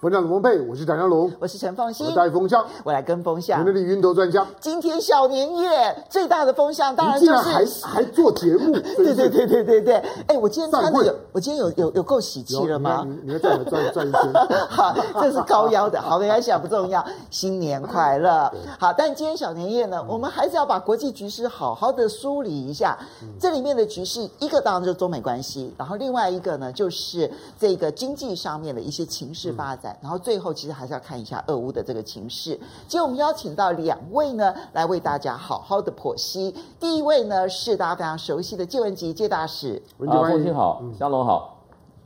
风向龙凤配，我是唐湘龙，我是陈凤馨，我带风向，我来跟风向。我那里云头转向。今天小年夜最大的风向，当然就是还还做节目。对对对对对对。哎，我今天穿的有，我今天有有有够喜气了吗？你你要转转转一圈。好，这是高腰的，好，没关系啊，不重要。新年快乐。好，但今天小年夜呢，我们还是要把国际局势好好的梳理一下。这里面的局势，一个当然就是中美关系，然后另外一个呢，就是这个经济上面的一些情势发展。然后最后，其实还是要看一下俄乌的这个情势。今天我们邀请到两位呢，来为大家好好的剖析。第一位呢，是大家非常熟悉的介文吉介大使。啊，凤馨好，香龙好，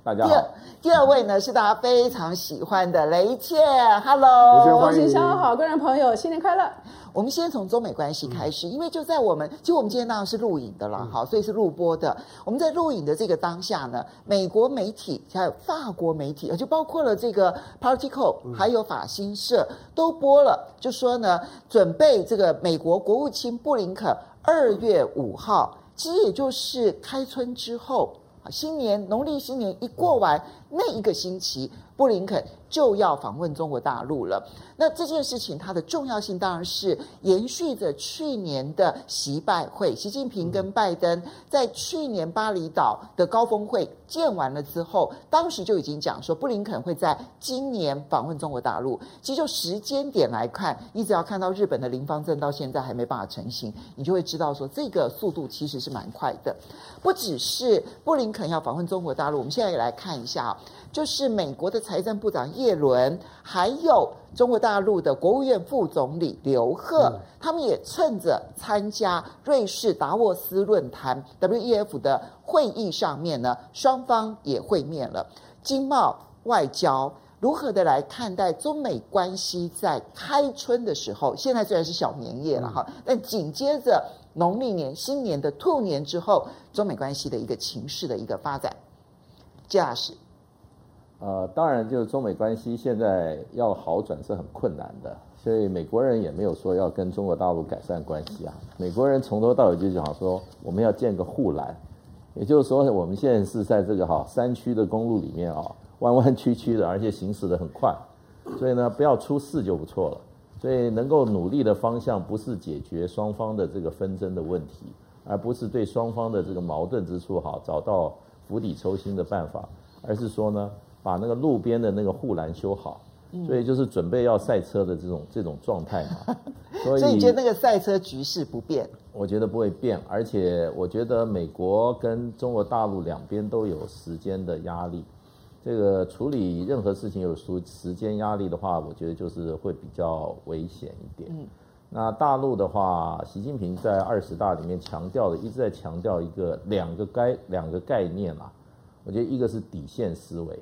大家好。第二，第二位呢，是大家非常喜欢的雷切。Hello，凤馨湘龙好，观众朋友新年快乐。我们先从中美关系开始，因为就在我们，其实我们今天当然是录影的了，好，所以是录播的。我们在录影的这个当下呢，美国媒体还有法国媒体，就包括了这个 Politico，还有法新社都播了，就说呢，准备这个美国国务卿布林肯二月五号，其实也就是开春之后，新年农历新年一过完那一个星期，布林肯就要访问中国大陆了。那这件事情它的重要性当然是延续着去年的习拜会，习近平跟拜登在去年巴厘岛的高峰会见完了之后，当时就已经讲说布林肯会在今年访问中国大陆。其实就时间点来看，你只要看到日本的林方正到现在还没办法成型，你就会知道说这个速度其实是蛮快的。不只是布林肯要访问中国大陆，我们现在也来看一下，就是美国的财政部长耶伦，还有。中国大陆的国务院副总理刘鹤，嗯、他们也趁着参加瑞士达沃斯论坛 （WEF） 的会议上面呢，双方也会面了。经贸、外交如何的来看待中美关系在开春的时候？现在虽然是小年夜了哈，嗯、但紧接着农历年新年的兔年之后，中美关系的一个情势的一个发展，介大使。呃，当然，就是中美关系现在要好转是很困难的，所以美国人也没有说要跟中国大陆改善关系啊。美国人从头到尾就讲说，我们要建个护栏，也就是说，我们现在是在这个哈山区的公路里面啊，弯弯曲曲的，而且行驶得很快，所以呢，不要出事就不错了。所以能够努力的方向不是解决双方的这个纷争的问题，而不是对双方的这个矛盾之处哈找到釜底抽薪的办法，而是说呢。把那个路边的那个护栏修好，所以就是准备要赛车的这种这种状态嘛。所以，所以你觉得那个赛车局势不变？我觉得不会变，而且我觉得美国跟中国大陆两边都有时间的压力。这个处理任何事情有时时间压力的话，我觉得就是会比较危险一点。嗯，那大陆的话，习近平在二十大里面强调的，一直在强调一个两个概两个概念啊。我觉得一个是底线思维。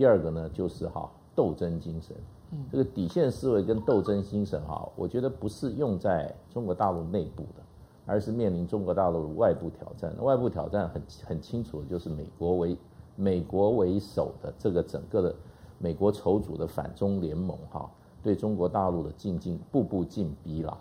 第二个呢，就是哈斗争精神。嗯，这个底线思维跟斗争精神哈，我觉得不是用在中国大陆内部的，而是面临中国大陆的外部挑战。外部挑战很很清楚的就是美国为美国为首的这个整个的美国筹组的反中联盟哈，对中国大陆的进进步步进逼了。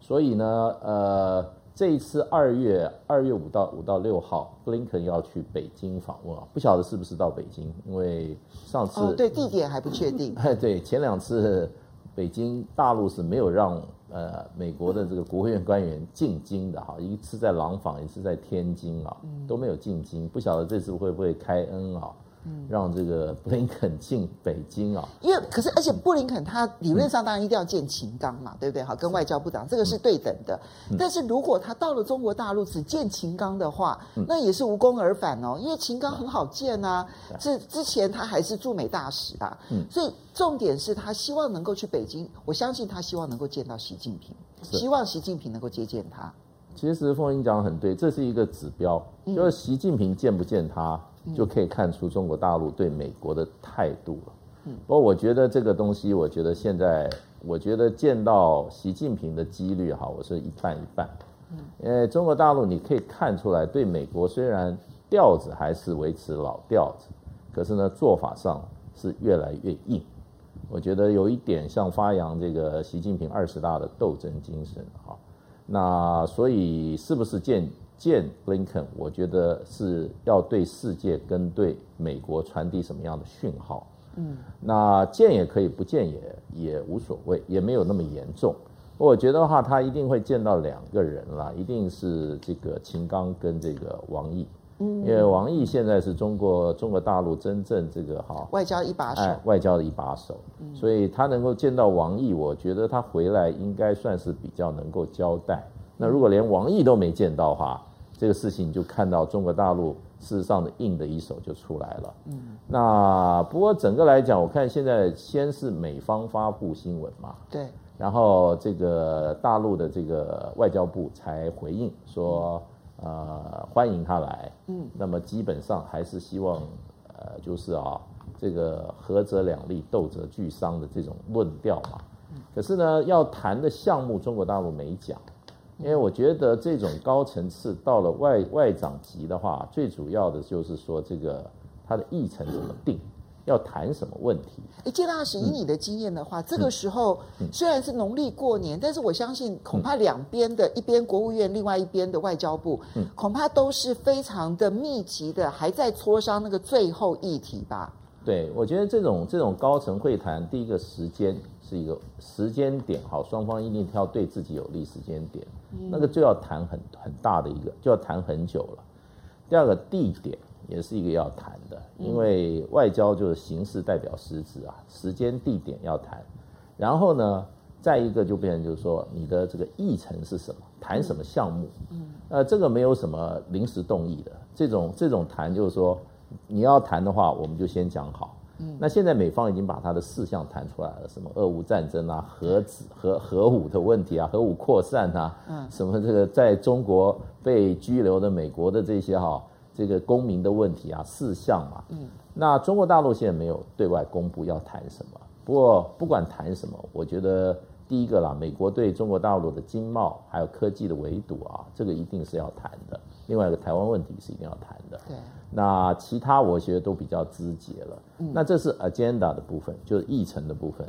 所以呢，呃。这一次二月二月五到五到六号，布林肯要去北京访问啊，不晓得是不是到北京，因为上次、哦、对地点还不确定。哎，对，前两次北京大陆是没有让呃美国的这个国务院官员进京的哈，一次在廊坊，一次在天津啊，都没有进京，不晓得这次会不会开恩啊？让这个布林肯进北京啊，因为可是而且布林肯他理论上当然一定要见秦刚嘛，对不对？好，跟外交部长这个是对等的。但是如果他到了中国大陆只见秦刚的话，那也是无功而返哦，因为秦刚很好见啊，之之前他还是驻美大使啊，所以重点是他希望能够去北京，我相信他希望能够见到习近平，希望习近平能够接见他。其实凤英讲得很对，这是一个指标，就是习近平见不见他。就可以看出中国大陆对美国的态度了。嗯，不过我觉得这个东西，我觉得现在，我觉得见到习近平的几率哈，我是一半一半。嗯，因为中国大陆你可以看出来，对美国虽然调子还是维持老调子，可是呢，做法上是越来越硬。我觉得有一点像发扬这个习近平二十大的斗争精神哈。那所以是不是见见布林肯，我觉得是要对世界跟对美国传递什么样的讯号？嗯，那见也可以，不见也也无所谓，也没有那么严重。我觉得的话，他一定会见到两个人啦，一定是这个秦刚跟这个王毅。嗯，因为王毅现在是中国中国大陆真正这个哈外交一把手，哎，外交的一把手，所以他能够见到王毅，我觉得他回来应该算是比较能够交代。那如果连王毅都没见到的话，这个事情就看到中国大陆事实上的硬的一手就出来了。嗯，那不过整个来讲，我看现在先是美方发布新闻嘛，对，然后这个大陆的这个外交部才回应说，呃，欢迎他来。嗯，那么基本上还是希望，呃，就是啊，这个合则两利，斗则俱伤的这种论调嘛。可是呢，要谈的项目，中国大陆没讲。因为我觉得这种高层次到了外外长级的话，最主要的就是说这个他的议程怎么定，要谈什么问题。哎，建大使，以你的经验的话，嗯、这个时候虽然是农历过年，嗯、但是我相信恐怕两边的一边国务院，另外一边的外交部，嗯、恐怕都是非常的密集的，还在磋商那个最后议题吧。对，我觉得这种这种高层会谈，第一个时间是一个时间点，好，双方一定挑对自己有利时间点，嗯、那个就要谈很很大的一个，就要谈很久了。第二个地点也是一个要谈的，因为外交就是形式代表实质啊，时间地点要谈。然后呢，再一个就变成就是说你的这个议程是什么，谈什么项目，嗯，呃，这个没有什么临时动议的，这种这种谈就是说。你要谈的话，我们就先讲好。嗯，那现在美方已经把他的事项谈出来了，什么俄乌战争啊、核子、核核武的问题啊、核武扩散啊，嗯，什么这个在中国被拘留的美国的这些哈这个公民的问题啊，四项嘛。嗯，那中国大陆现在没有对外公布要谈什么。不过不管谈什么，我觉得第一个啦，美国对中国大陆的经贸还有科技的围堵啊，这个一定是要谈的。另外一个台湾问题是一定要谈的。对。那其他我觉得都比较肢节了。嗯，那这是 agenda 的部分，就是议程的部分。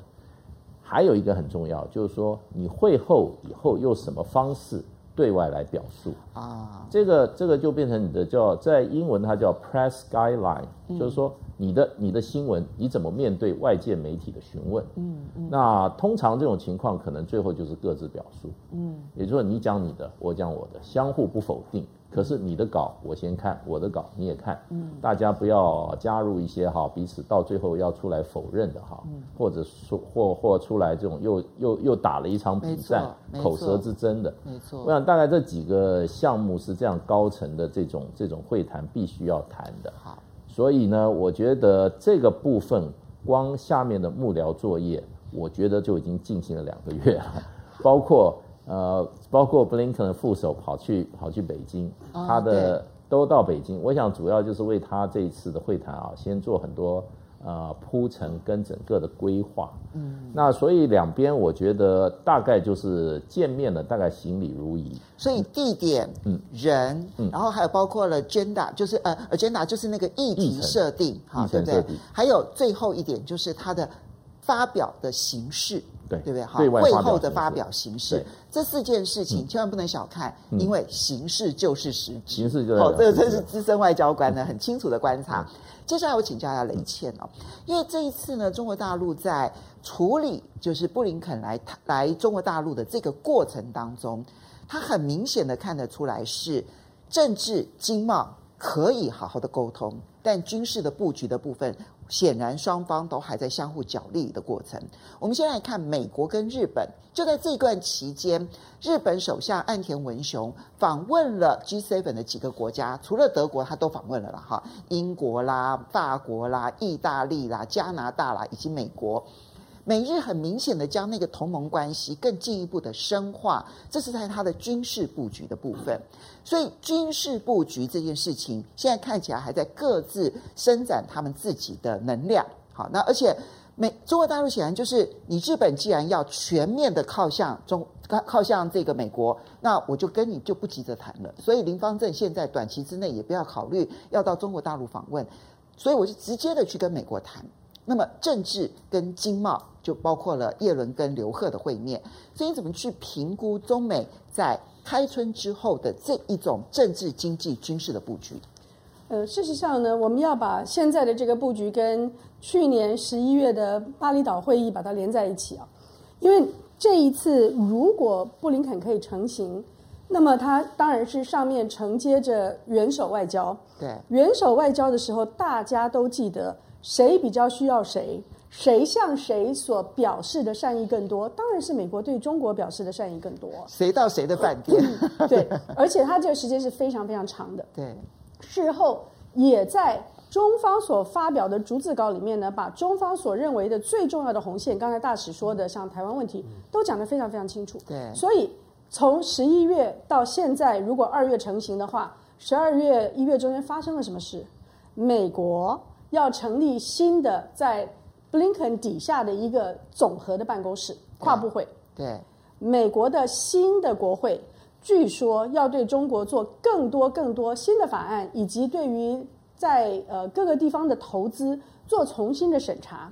还有一个很重要，就是说你会后以后用什么方式对外来表述啊？这个这个就变成你的叫在英文它叫 press guideline，嗯，就是说你的你的新闻你怎么面对外界媒体的询问？嗯嗯。那通常这种情况可能最后就是各自表述。嗯，也就是说你讲你的，我讲我的，相互不否定。可是你的稿我先看，我的稿你也看，嗯，大家不要加入一些哈，彼此到最后要出来否认的哈，嗯，或者说或或出来这种又又又打了一场比赛，口舌之争的，没错。我想大概这几个项目是这样高层的这种这种会谈必须要谈的，好，所以呢，我觉得这个部分光下面的幕僚作业，我觉得就已经进行了两个月了，包括。呃，包括布林肯的副手跑去跑去北京，他的都到北京。我想主要就是为他这一次的会谈啊，先做很多呃铺陈跟整个的规划。嗯，那所以两边我觉得大概就是见面了，大概行礼如仪。所以地点、嗯人，嗯，然后还有包括了 agenda，就是呃 agenda 就是那个议题设定，哈，对不对？还有最后一点就是他的发表的形式。对，对不对？哈，会后的发表形式，这四件事情千万不能小看，嗯、因为形式就是实质。形式就是好，这个真是资深外交官呢，很清楚的观察。嗯、接下来我请教一下雷倩哦，因为这一次呢，中国大陆在处理就是布林肯来来中国大陆的这个过程当中，他很明显的看得出来是政治经贸可以好好的沟通，但军事的布局的部分。显然双方都还在相互角力的过程。我们先来看美国跟日本，就在这段期间，日本首相岸田文雄访问了 G7 的几个国家，除了德国他都访问了了，哈，英国啦、法国啦、意大利啦、加拿大啦以及美国。美日很明显的将那个同盟关系更进一步的深化，这是在他的军事布局的部分。所以军事布局这件事情，现在看起来还在各自伸展他们自己的能量。好，那而且美中国大陆显然就是，你日本既然要全面的靠向中靠靠向这个美国，那我就跟你就不急着谈了。所以林芳正现在短期之内也不要考虑要到中国大陆访问，所以我就直接的去跟美国谈。那么政治跟经贸就包括了叶伦跟刘鹤的会面，所以你怎么去评估中美在开春之后的这一种政治、经济、军事的布局？呃，事实上呢，我们要把现在的这个布局跟去年十一月的巴厘岛会议把它连在一起啊，因为这一次如果布林肯可以成行，那么他当然是上面承接着元首外交。对，元首外交的时候，大家都记得谁比较需要谁，谁向谁所表示的善意更多，当然是美国对中国表示的善意更多。谁到谁的饭店？对，而且他这个时间是非常非常长的。对。事后也在中方所发表的逐字稿里面呢，把中方所认为的最重要的红线，刚才大使说的，像台湾问题，都讲得非常非常清楚。对，所以从十一月到现在，如果二月成型的话，十二月一月中间发生了什么事？美国要成立新的在布林肯底下的一个总和的办公室，跨部会。对，对美国的新的国会。据说要对中国做更多更多新的法案，以及对于在呃各个地方的投资做重新的审查。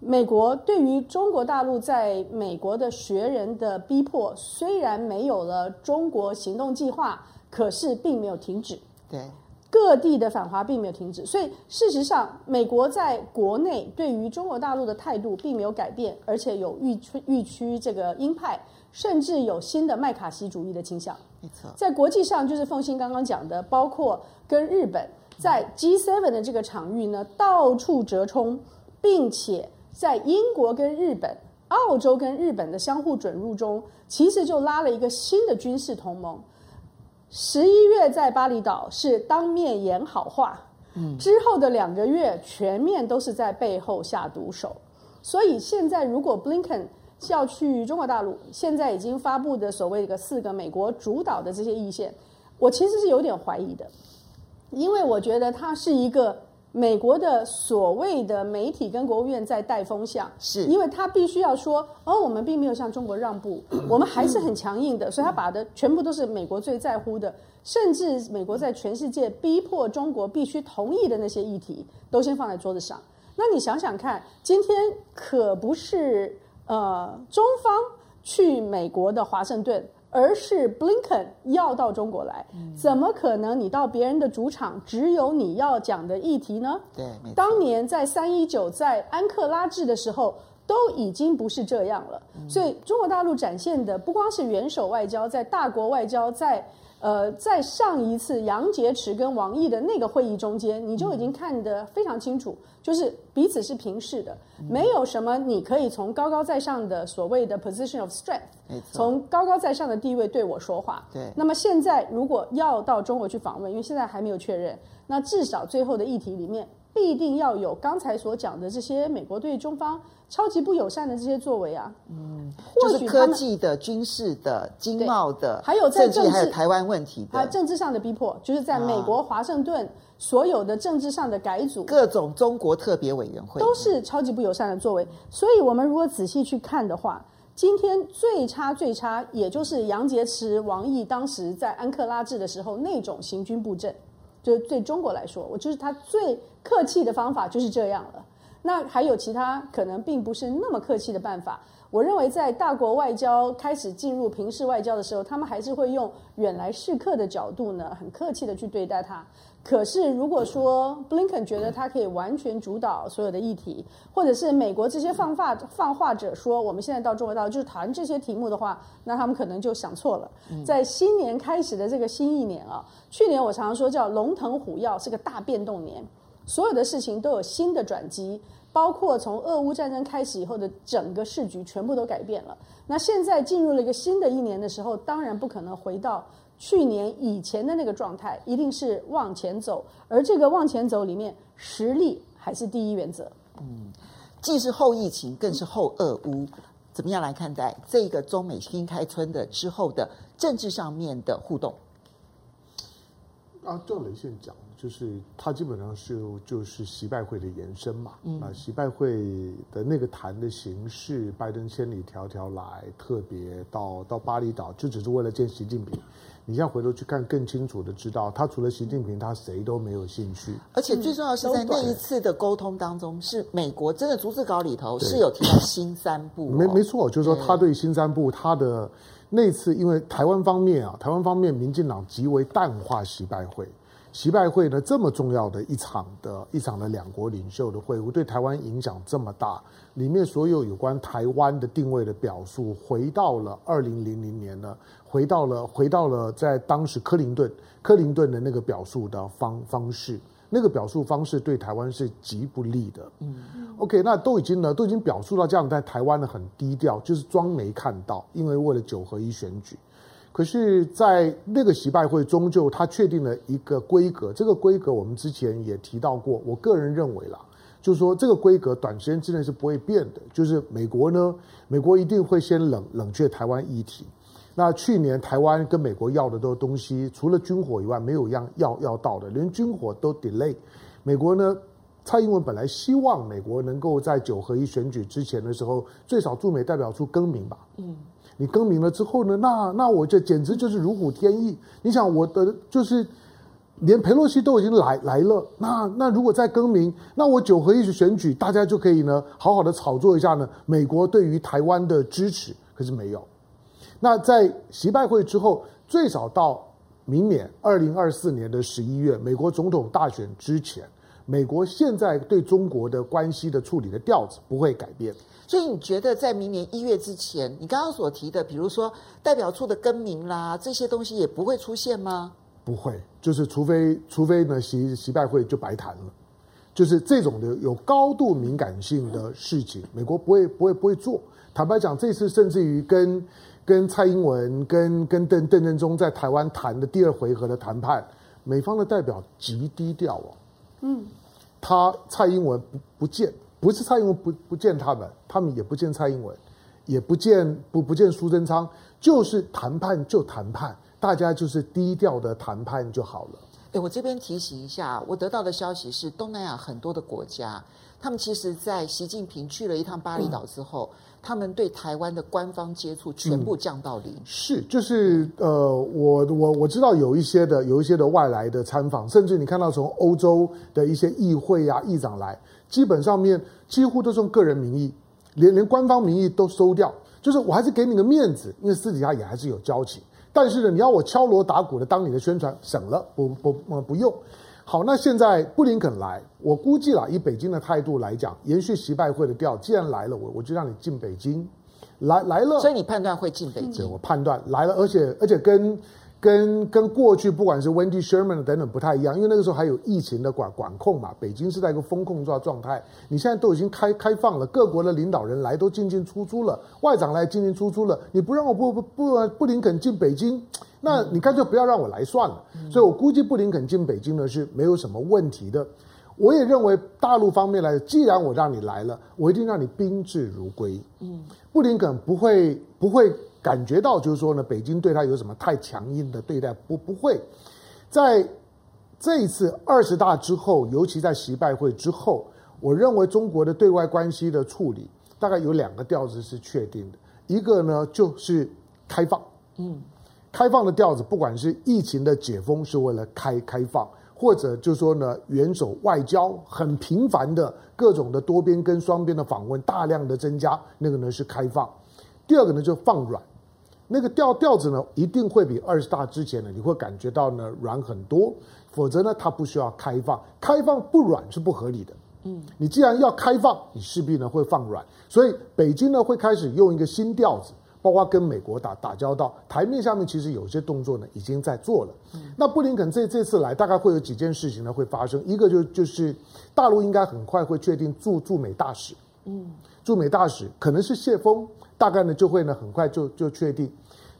美国对于中国大陆在美国的学人的逼迫，虽然没有了中国行动计划，可是并没有停止。对，各地的反华并没有停止，所以事实上，美国在国内对于中国大陆的态度并没有改变，而且有愈趋愈趋这个鹰派。甚至有新的麦卡锡主义的倾向。没错，在国际上，就是凤馨刚刚讲的，包括跟日本在 G7 的这个场域呢，到处折冲，并且在英国跟日本、澳洲跟日本的相互准入中，其实就拉了一个新的军事同盟。十一月在巴厘岛是当面演好话，嗯，之后的两个月全面都是在背后下毒手。所以现在如果 Blinken 要去中国大陆，现在已经发布的所谓的四个美国主导的这些意见，我其实是有点怀疑的，因为我觉得它是一个美国的所谓的媒体跟国务院在带风向，是因为他必须要说，哦，我们并没有向中国让步，我们还是很强硬的，所以他把的全部都是美国最在乎的，甚至美国在全世界逼迫中国必须同意的那些议题，都先放在桌子上。那你想想看，今天可不是。呃，中方去美国的华盛顿，而是 Blinken 要到中国来，怎么可能？你到别人的主场，只有你要讲的议题呢？对，当年在三一九在安克拉治的时候，都已经不是这样了。所以，中国大陆展现的不光是元首外交，在大国外交，在。呃，在上一次杨洁篪跟王毅的那个会议中间，你就已经看得非常清楚，就是彼此是平视的，没有什么你可以从高高在上的所谓的 position of strength，从高高在上的地位对我说话。对。那么现在如果要到中国去访问，因为现在还没有确认，那至少最后的议题里面必定要有刚才所讲的这些美国对中方。超级不友善的这些作为啊，嗯，就是科技的、军事的、经贸的，还有在政治，还有台湾问题的，啊，政治上的逼迫，就是在美国华盛顿所有的政治上的改组，各种中国特别委员会。都是超级不友善的作为。所以，我们如果仔细去看的话，今天最差最差，也就是杨洁篪、王毅当时在安克拉治的时候那种行军布阵，就是对中国来说，我就是他最客气的方法就是这样了。那还有其他可能并不是那么客气的办法。我认为在大国外交开始进入平视外交的时候，他们还是会用远来是客的角度呢，很客气的去对待他。可是如果说布林肯觉得他可以完全主导所有的议题，或者是美国这些放话放话者说我们现在到中国大陆就是谈这些题目的话，那他们可能就想错了。在新年开始的这个新一年啊，去年我常常说叫龙腾虎跃，是个大变动年。所有的事情都有新的转机，包括从俄乌战争开始以后的整个世局全部都改变了。那现在进入了一个新的一年的时候，当然不可能回到去年以前的那个状态，一定是往前走。而这个往前走里面，实力还是第一原则。嗯，既是后疫情，更是后俄乌，怎么样来看待这个中美新开春的之后的政治上面的互动？啊，照雷先讲，就是它基本上是就是习拜会的延伸嘛。嗯，啊，习拜会的那个谈的形式，拜登千里迢迢来，特别到到巴厘岛，就只是为了见习近平。你现在回头去看，更清楚的知道，他除了习近平，他谁都没有兴趣。而且最重要的是，在那一次的沟通当中，是美国真的逐字稿里头是有提到新三部、哦。没没错，就是说他对新三部他的。那次，因为台湾方面啊，台湾方面民进党极为淡化习拜会，习拜会呢这么重要的一场的一场的两国领袖的会晤，对台湾影响这么大，里面所有有关台湾的定位的表述，回到了二零零零年呢，回到了回到了在当时克林顿克林顿的那个表述的方方式。那个表述方式对台湾是极不利的。嗯，OK，那都已经呢，都已经表述到这样，在台湾呢很低调，就是装没看到，因为为了九合一选举。可是，在那个习拜会，终究他确定了一个规格，这个规格我们之前也提到过。我个人认为啦，就是说这个规格短时间之内是不会变的，就是美国呢，美国一定会先冷冷却台湾议题。那去年台湾跟美国要的都东西，除了军火以外，没有一样要要到的，连军火都 delay。美国呢，蔡英文本来希望美国能够在九合一选举之前的时候，最少驻美代表处更名吧。嗯，你更名了之后呢，那那我这简直就是如虎添翼。你想我的就是连佩洛西都已经来来了，那那如果再更名，那我九合一选举大家就可以呢好好的炒作一下呢，美国对于台湾的支持，可是没有。那在习拜会之后，最少到明年二零二四年的十一月，美国总统大选之前，美国现在对中国的关系的处理的调子不会改变。所以你觉得在明年一月之前，你刚刚所提的，比如说代表处的更名啦，这些东西也不会出现吗？不会，就是除非除非呢，习习拜会就白谈了，就是这种的有高度敏感性的事情，美国不会不会不会做。坦白讲，这次甚至于跟。跟蔡英文跟跟邓邓正中在台湾谈的第二回合的谈判，美方的代表极低调哦。嗯，他蔡英文不不见，不是蔡英文不不见他们，他们也不见蔡英文，也不见不不见苏贞昌，就是谈判就谈判，大家就是低调的谈判就好了。哎，我这边提醒一下，我得到的消息是，东南亚很多的国家，他们其实在习近平去了一趟巴厘岛之后。嗯他们对台湾的官方接触全部降到零。嗯、是，就是呃，我我我知道有一些的有一些的外来的参访，甚至你看到从欧洲的一些议会啊议长来，基本上面几乎都是用个人名义，连连官方名义都收掉。就是我还是给你个面子，因为私底下也还是有交情。但是呢，你要我敲锣打鼓的当你的宣传，省了，不不不不用。好，那现在布林肯来，我估计啦，以北京的态度来讲，延续习拜会的调，既然来了，我我就让你进北京，来来了，所以你判断会进北京？对，我判断来了，而且而且跟跟跟过去不管是 Wendy Sherman 等等不太一样，因为那个时候还有疫情的管管控嘛，北京是在一个风控状状态，你现在都已经开开放了，各国的领导人来都进进出出了，外长来进进出出了，你不让我不不不布林肯进北京？那你干脆不要让我来算了，所以我估计布林肯进北京呢是没有什么问题的。我也认为大陆方面来，既然我让你来了，我一定让你宾至如归。嗯，布林肯不会不会感觉到就是说呢，北京对他有什么太强硬的对待，不不会。在这一次二十大之后，尤其在习拜会之后，我认为中国的对外关系的处理大概有两个调子是确定的，一个呢就是开放，嗯。开放的调子，不管是疫情的解封是为了开开放，或者就是说呢，元首外交很频繁的各种的多边跟双边的访问大量的增加，那个呢是开放。第二个呢就放软，那个调调子呢一定会比二十大之前呢你会感觉到呢软很多，否则呢它不需要开放，开放不软是不合理的。嗯，你既然要开放，你势必呢会放软，所以北京呢会开始用一个新调子。包括跟美国打打交道，台面下面其实有些动作呢，已经在做了。嗯、那布林肯这这次来，大概会有几件事情呢会发生。一个就就是大陆应该很快会确定驻驻美大使，嗯，驻美大使可能是谢锋，大概呢就会呢很快就就确定。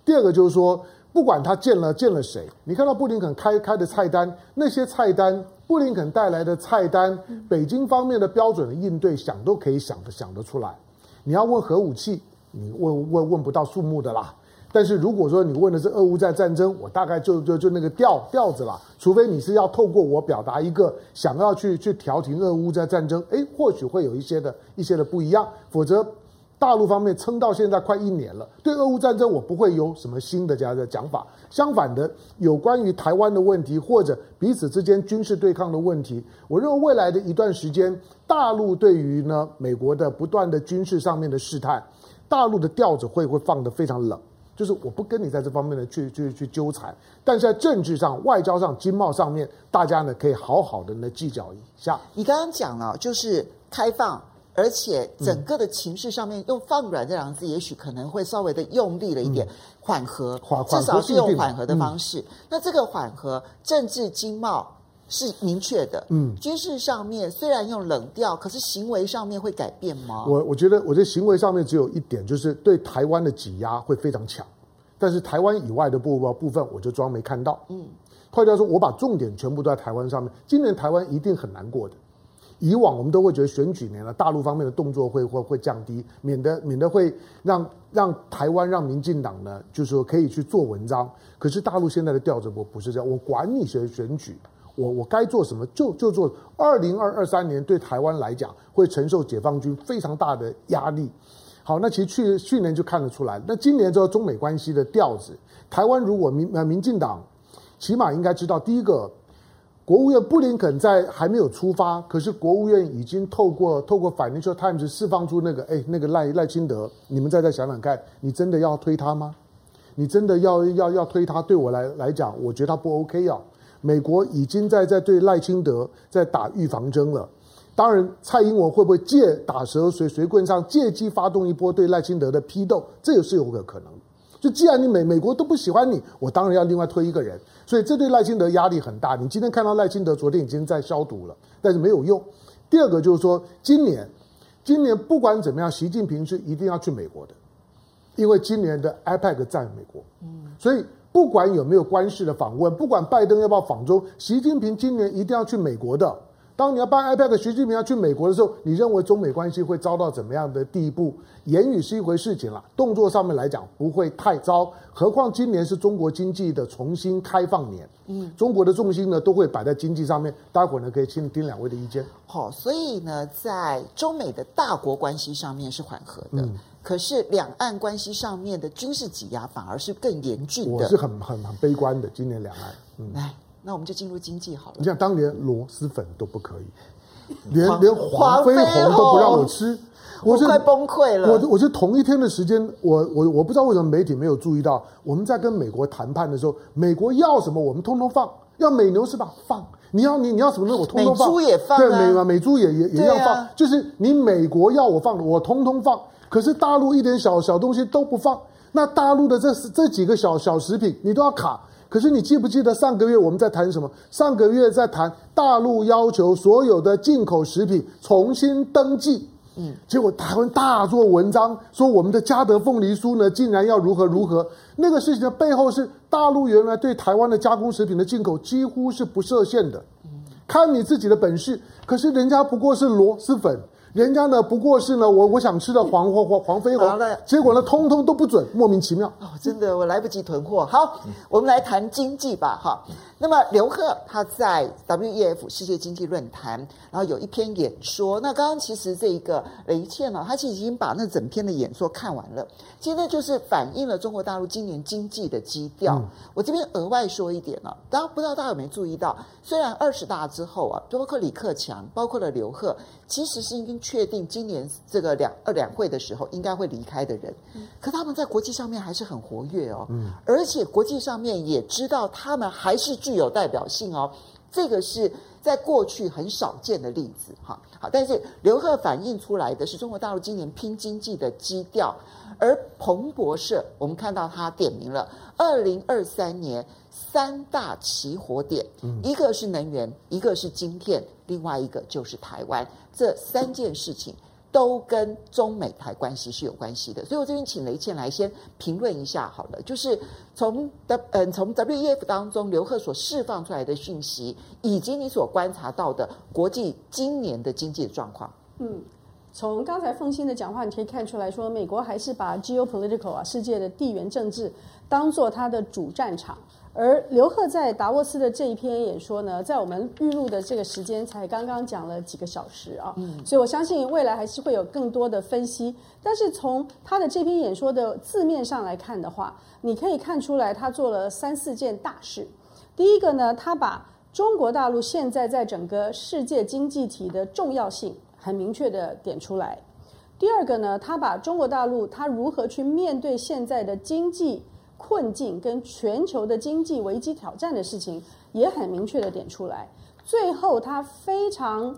第二个就是说，不管他见了见了谁，你看到布林肯开开的菜单，那些菜单，布林肯带来的菜单，北京方面的标准的应对，想都可以想得想得出来。你要问核武器。你问问问不到数目的啦，但是如果说你问的是俄乌在战争，我大概就就就那个调调子啦。除非你是要透过我表达一个想要去去调停俄乌在战争，诶，或许会有一些的一些的不一样。否则，大陆方面撑到现在快一年了，对俄乌战争我不会有什么新的这样的讲法。相反的，有关于台湾的问题或者彼此之间军事对抗的问题，我认为未来的一段时间，大陆对于呢美国的不断的军事上面的试探，大陆的调子会会放得非常冷。就是我不跟你在这方面的去去去纠缠，但是在政治上、外交上、经贸上面，大家呢可以好好的呢计较一下。你刚刚讲了，就是开放，而且整个的情绪上面用放软这两个字，也许可能会稍微的用力了一点，缓和，至少是用缓和的方式。那这个缓和，政治经贸是明确的，嗯，军事上面虽然用冷调，可是行为上面会改变吗？我我觉得，我觉得行为上面只有一点，就是对台湾的挤压会非常强。但是台湾以外的部部分，我就装没看到。嗯，换句话说，我把重点全部都在台湾上面。今年台湾一定很难过的。以往我们都会觉得选举年了，大陆方面的动作会会会降低，免得免得会让让台湾让民进党呢，就是说可以去做文章。可是大陆现在的调子不不是这样，我管你选选举，我我该做什么就就做。二零二二三年对台湾来讲，会承受解放军非常大的压力。好，那其实去去年就看得出来。那今年这个中美关系的调子，台湾如果民呃民进党，起码应该知道，第一个，国务院布林肯在还没有出发，可是国务院已经透过透过 Financial Times 释放出那个哎那个赖赖清德，你们再再想想看，你真的要推他吗？你真的要要要推他？对我来来讲，我觉得他不 OK 啊。美国已经在在对赖清德在打预防针了。当然，蔡英文会不会借打蛇随随棍上，借机发动一波对赖清德的批斗？这也是有个可能。就既然你美美国都不喜欢你，我当然要另外推一个人。所以这对赖清德压力很大。你今天看到赖清德昨天已经在消毒了，但是没有用。第二个就是说，今年今年不管怎么样，习近平是一定要去美国的，因为今年的 APEC 在美国。嗯，所以不管有没有官式的访问，不管拜登要不要访中，习近平今年一定要去美国的。当你要办 IPAC，习近平要去美国的时候，你认为中美关系会遭到怎么样的地步？言语是一回事情了，动作上面来讲不会太糟。何况今年是中国经济的重新开放年，嗯，中国的重心呢都会摆在经济上面。待会儿呢可以请听两位的意见。好，所以呢，在中美的大国关系上面是缓和的，嗯，可是两岸关系上面的军事挤压反而是更严峻的。我是很很很悲观的，今年两岸，嗯，来。那我们就进入经济好了。你像当年螺蛳粉都不可以，连连黄飞鸿都不让我吃，我快崩溃了。我我是同一天的时间，我我我不知道为什么媒体没有注意到，我们在跟美国谈判的时候，美国要什么我们通通放，要美牛是吧？放，你要你你要什么呢？我通通放。美猪也放，对美嘛，美猪也也也要放，就是你美国要我放的，我通通放。可是大陆一点小小东西都不放，那大陆的这这几个小小食品你都要卡。可是你记不记得上个月我们在谈什么？上个月在谈大陆要求所有的进口食品重新登记，嗯，结果台湾大做文章说我们的嘉德凤梨酥呢，竟然要如何如何。那个事情的背后是大陆原来对台湾的加工食品的进口几乎是不设限的，看你自己的本事。可是人家不过是螺蛳粉。人家呢，不过是呢，我我想吃的黄黄黄黄飞鸿，结果呢，通通都不准，莫名其妙。哦，真的，我来不及囤货。好，我们来谈经济吧，哈。那么刘鹤他在 WEF 世界经济论坛，然后有一篇演说。那刚刚其实这一个雷倩呢，他其实已经把那整篇的演说看完了。其实那就是反映了中国大陆今年经济的基调。嗯、我这边额外说一点啊，大家不知道大家有没有注意到，虽然二十大之后啊，包括李克强，包括了刘鹤，其实是已经确定今年这个两二两会的时候应该会离开的人，嗯、可他们在国际上面还是很活跃哦。嗯，而且国际上面也知道他们还是。具有代表性哦，这个是在过去很少见的例子哈。好，但是刘鹤反映出来的是中国大陆今年拼经济的基调，而彭博社我们看到他点名了二零二三年三大起火点，一个是能源，一个是晶片，另外一个就是台湾，这三件事情。都跟中美台关系是有关系的，所以我这边请雷倩来先评论一下好了，就是从的嗯从 WEF 当中刘鹤所释放出来的讯息，以及你所观察到的国际今年的经济状况。嗯，从刚才凤馨的讲话，你可以看出来说，美国还是把 geopolitical 啊，世界的地缘政治当做它的主战场。而刘鹤在达沃斯的这一篇演说呢，在我们预录的这个时间才刚刚讲了几个小时啊，嗯，所以我相信未来还是会有更多的分析。但是从他的这篇演说的字面上来看的话，你可以看出来他做了三四件大事。第一个呢，他把中国大陆现在在整个世界经济体的重要性很明确的点出来。第二个呢，他把中国大陆他如何去面对现在的经济。困境跟全球的经济危机挑战的事情也很明确的点出来，最后他非常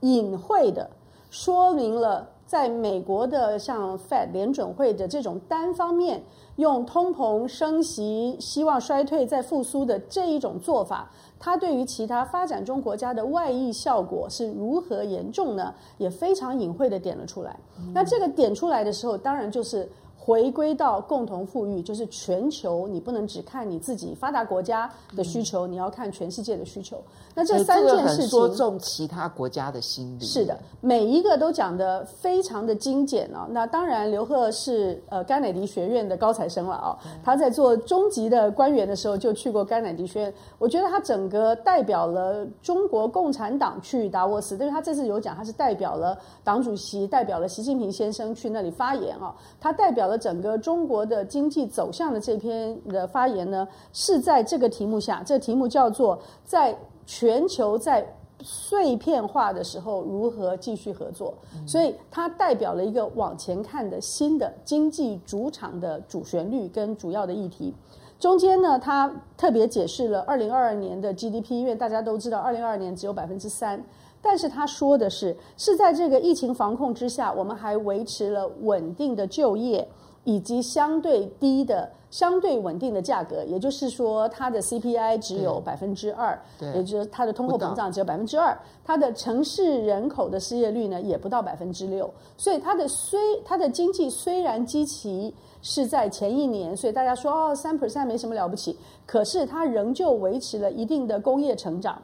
隐晦的说明了，在美国的像 Fed 联准会的这种单方面用通膨升息，希望衰退再复苏的这一种做法，它对于其他发展中国家的外溢效果是如何严重呢？也非常隐晦的点了出来。那这个点出来的时候，当然就是。回归到共同富裕，就是全球，你不能只看你自己发达国家的需求，嗯、你要看全世界的需求。那这三件事情说中其他国家的心理，是的，每一个都讲的非常的精简哦。那当然，刘鹤是呃甘乃迪学院的高材生了啊。他在做中级的官员的时候就去过甘乃迪学院，我觉得他整个代表了中国共产党去达沃斯，但是他这次有讲他是代表了党主席，代表了习近平先生去那里发言啊。他代表了整个中国的经济走向的这篇的发言呢，是在这个题目下，这个题目叫做在。全球在碎片化的时候如何继续合作？所以它代表了一个往前看的新的经济主场的主旋律跟主要的议题。中间呢，它特别解释了二零二二年的 GDP，因为大家都知道二零二二年只有百分之三，但是他说的是是在这个疫情防控之下，我们还维持了稳定的就业以及相对低的。相对稳定的价格，也就是说，它的 CPI 只有百分之二，也就是它的通货膨胀只有百分之二，它的城市人口的失业率呢也不到百分之六，所以它的虽它的经济虽然基期是在前一年，所以大家说哦三 percent 没什么了不起，可是它仍旧维持了一定的工业成长，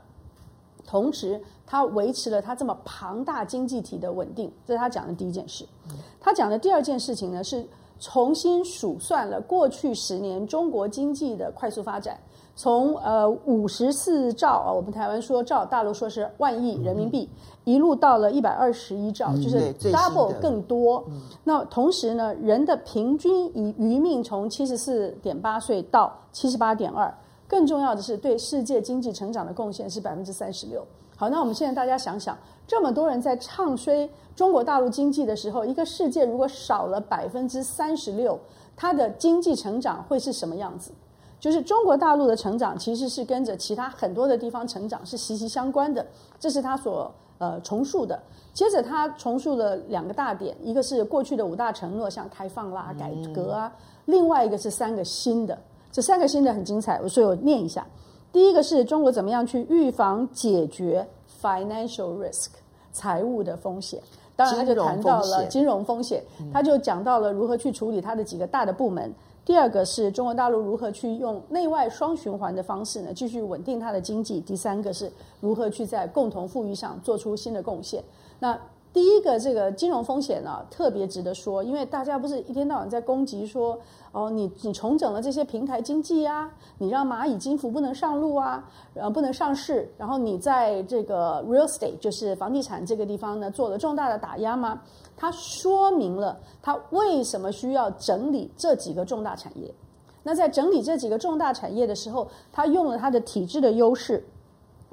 同时它维持了它这么庞大经济体的稳定，这是他讲的第一件事。他讲的第二件事情呢是。重新数算了过去十年中国经济的快速发展，从呃五十四兆啊，我们台湾说兆，大陆说是万亿人民币，一路到了一百二十一兆，就是 double 更多。那同时呢，人的平均以余命从七十四点八岁到七十八点二，更重要的是对世界经济成长的贡献是百分之三十六。好，那我们现在大家想想，这么多人在唱衰中国大陆经济的时候，一个世界如果少了百分之三十六，它的经济成长会是什么样子？就是中国大陆的成长其实是跟着其他很多的地方成长是息息相关的，这是他所呃重述的。接着他重述了两个大点，一个是过去的五大承诺，像开放啦、改革啊；另外一个是三个新的，这三个新的很精彩，所以我念一下。第一个是中国怎么样去预防解决 financial risk 财务的风险，当然他就谈到了金融风险，他就讲到了如何去处理他的几个大的部门。第二个是中国大陆如何去用内外双循环的方式呢，继续稳定它的经济。第三个是如何去在共同富裕上做出新的贡献。那第一个这个金融风险呢，特别值得说，因为大家不是一天到晚在攻击说，哦，你你重整了这些平台经济啊，你让蚂蚁金服不能上路啊，呃，不能上市，然后你在这个 real estate 就是房地产这个地方呢，做了重大的打压吗？它说明了它为什么需要整理这几个重大产业。那在整理这几个重大产业的时候，它用了它的体制的优势，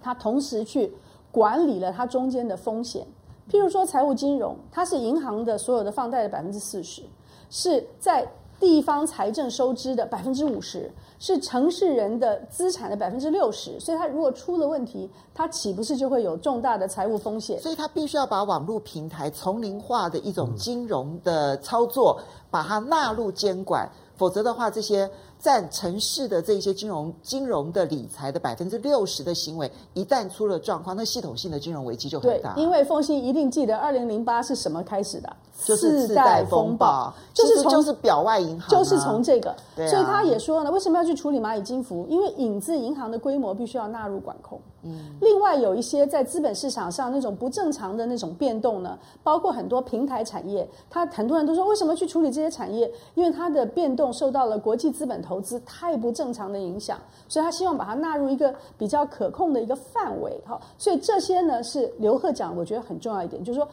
它同时去管理了它中间的风险。譬如说，财务金融，它是银行的所有的放贷的百分之四十，是在地方财政收支的百分之五十，是城市人的资产的百分之六十。所以，它如果出了问题，它岂不是就会有重大的财务风险？所以，它必须要把网络平台丛林化的一种金融的操作，把它纳入监管，否则的话，这些占城市的这些金融金融的理财的百分之六十的行为，一旦出了状况，那系统性的金融危机就很大。对，因为凤欣一定记得二零零八是什么开始的？就是次贷风暴，就是从就是表外银行、啊，就是从这个，啊、所以他也说了，为什么要去处理蚂蚁金服？因为影子银行的规模必须要纳入管控。另外有一些在资本市场上那种不正常的那种变动呢，包括很多平台产业，他很多人都说为什么去处理这些产业？因为它的变动受到了国际资本投资太不正常的影响，所以他希望把它纳入一个比较可控的一个范围。哈，所以这些呢是刘鹤讲，我觉得很重要一点，就是说。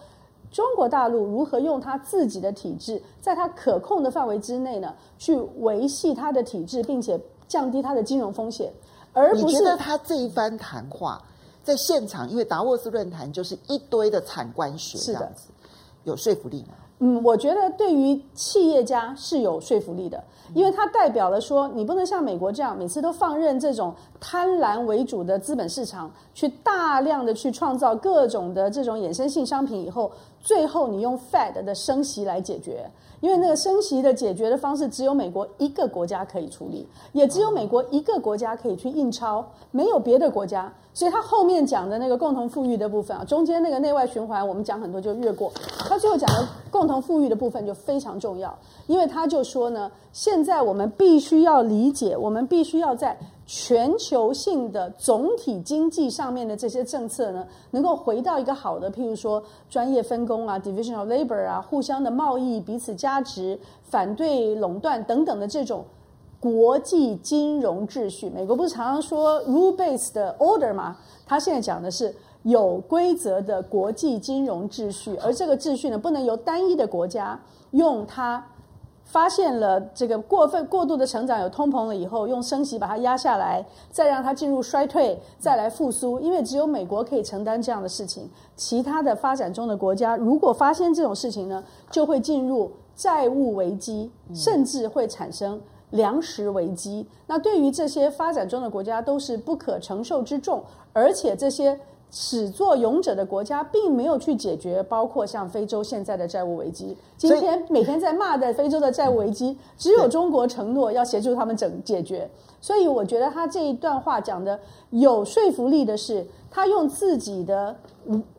中国大陆如何用他自己的体制，在他可控的范围之内呢，去维系他的体制，并且降低他的金融风险，而不是。你觉得他这一番谈话在现场，因为达沃斯论坛就是一堆的产官学这样子，有说服力吗？嗯，我觉得对于企业家是有说服力的，因为它代表了说，你不能像美国这样，每次都放任这种贪婪为主的资本市场去大量的去创造各种的这种衍生性商品以后。最后，你用 Fed 的升息来解决，因为那个升息的解决的方式只有美国一个国家可以处理，也只有美国一个国家可以去印钞，没有别的国家。所以他后面讲的那个共同富裕的部分啊，中间那个内外循环，我们讲很多就越过。他最后讲的共同富裕的部分就非常重要，因为他就说呢，现在我们必须要理解，我们必须要在。全球性的总体经济上面的这些政策呢，能够回到一个好的，譬如说专业分工啊，division of labor 啊，互相的贸易彼此加持，反对垄断等等的这种国际金融秩序。美国不是常常说 rule-based order 吗？他现在讲的是有规则的国际金融秩序，而这个秩序呢，不能由单一的国家用它。发现了这个过分过度的成长有通膨了以后，用升息把它压下来，再让它进入衰退，再来复苏。因为只有美国可以承担这样的事情，其他的发展中的国家如果发现这种事情呢，就会进入债务危机，甚至会产生粮食危机。那对于这些发展中的国家都是不可承受之重，而且这些。始作俑者的国家并没有去解决，包括像非洲现在的债务危机。今天每天在骂的非洲的债务危机，只有中国承诺要协助他们整解决。所以我觉得他这一段话讲的有说服力的是，他用自己的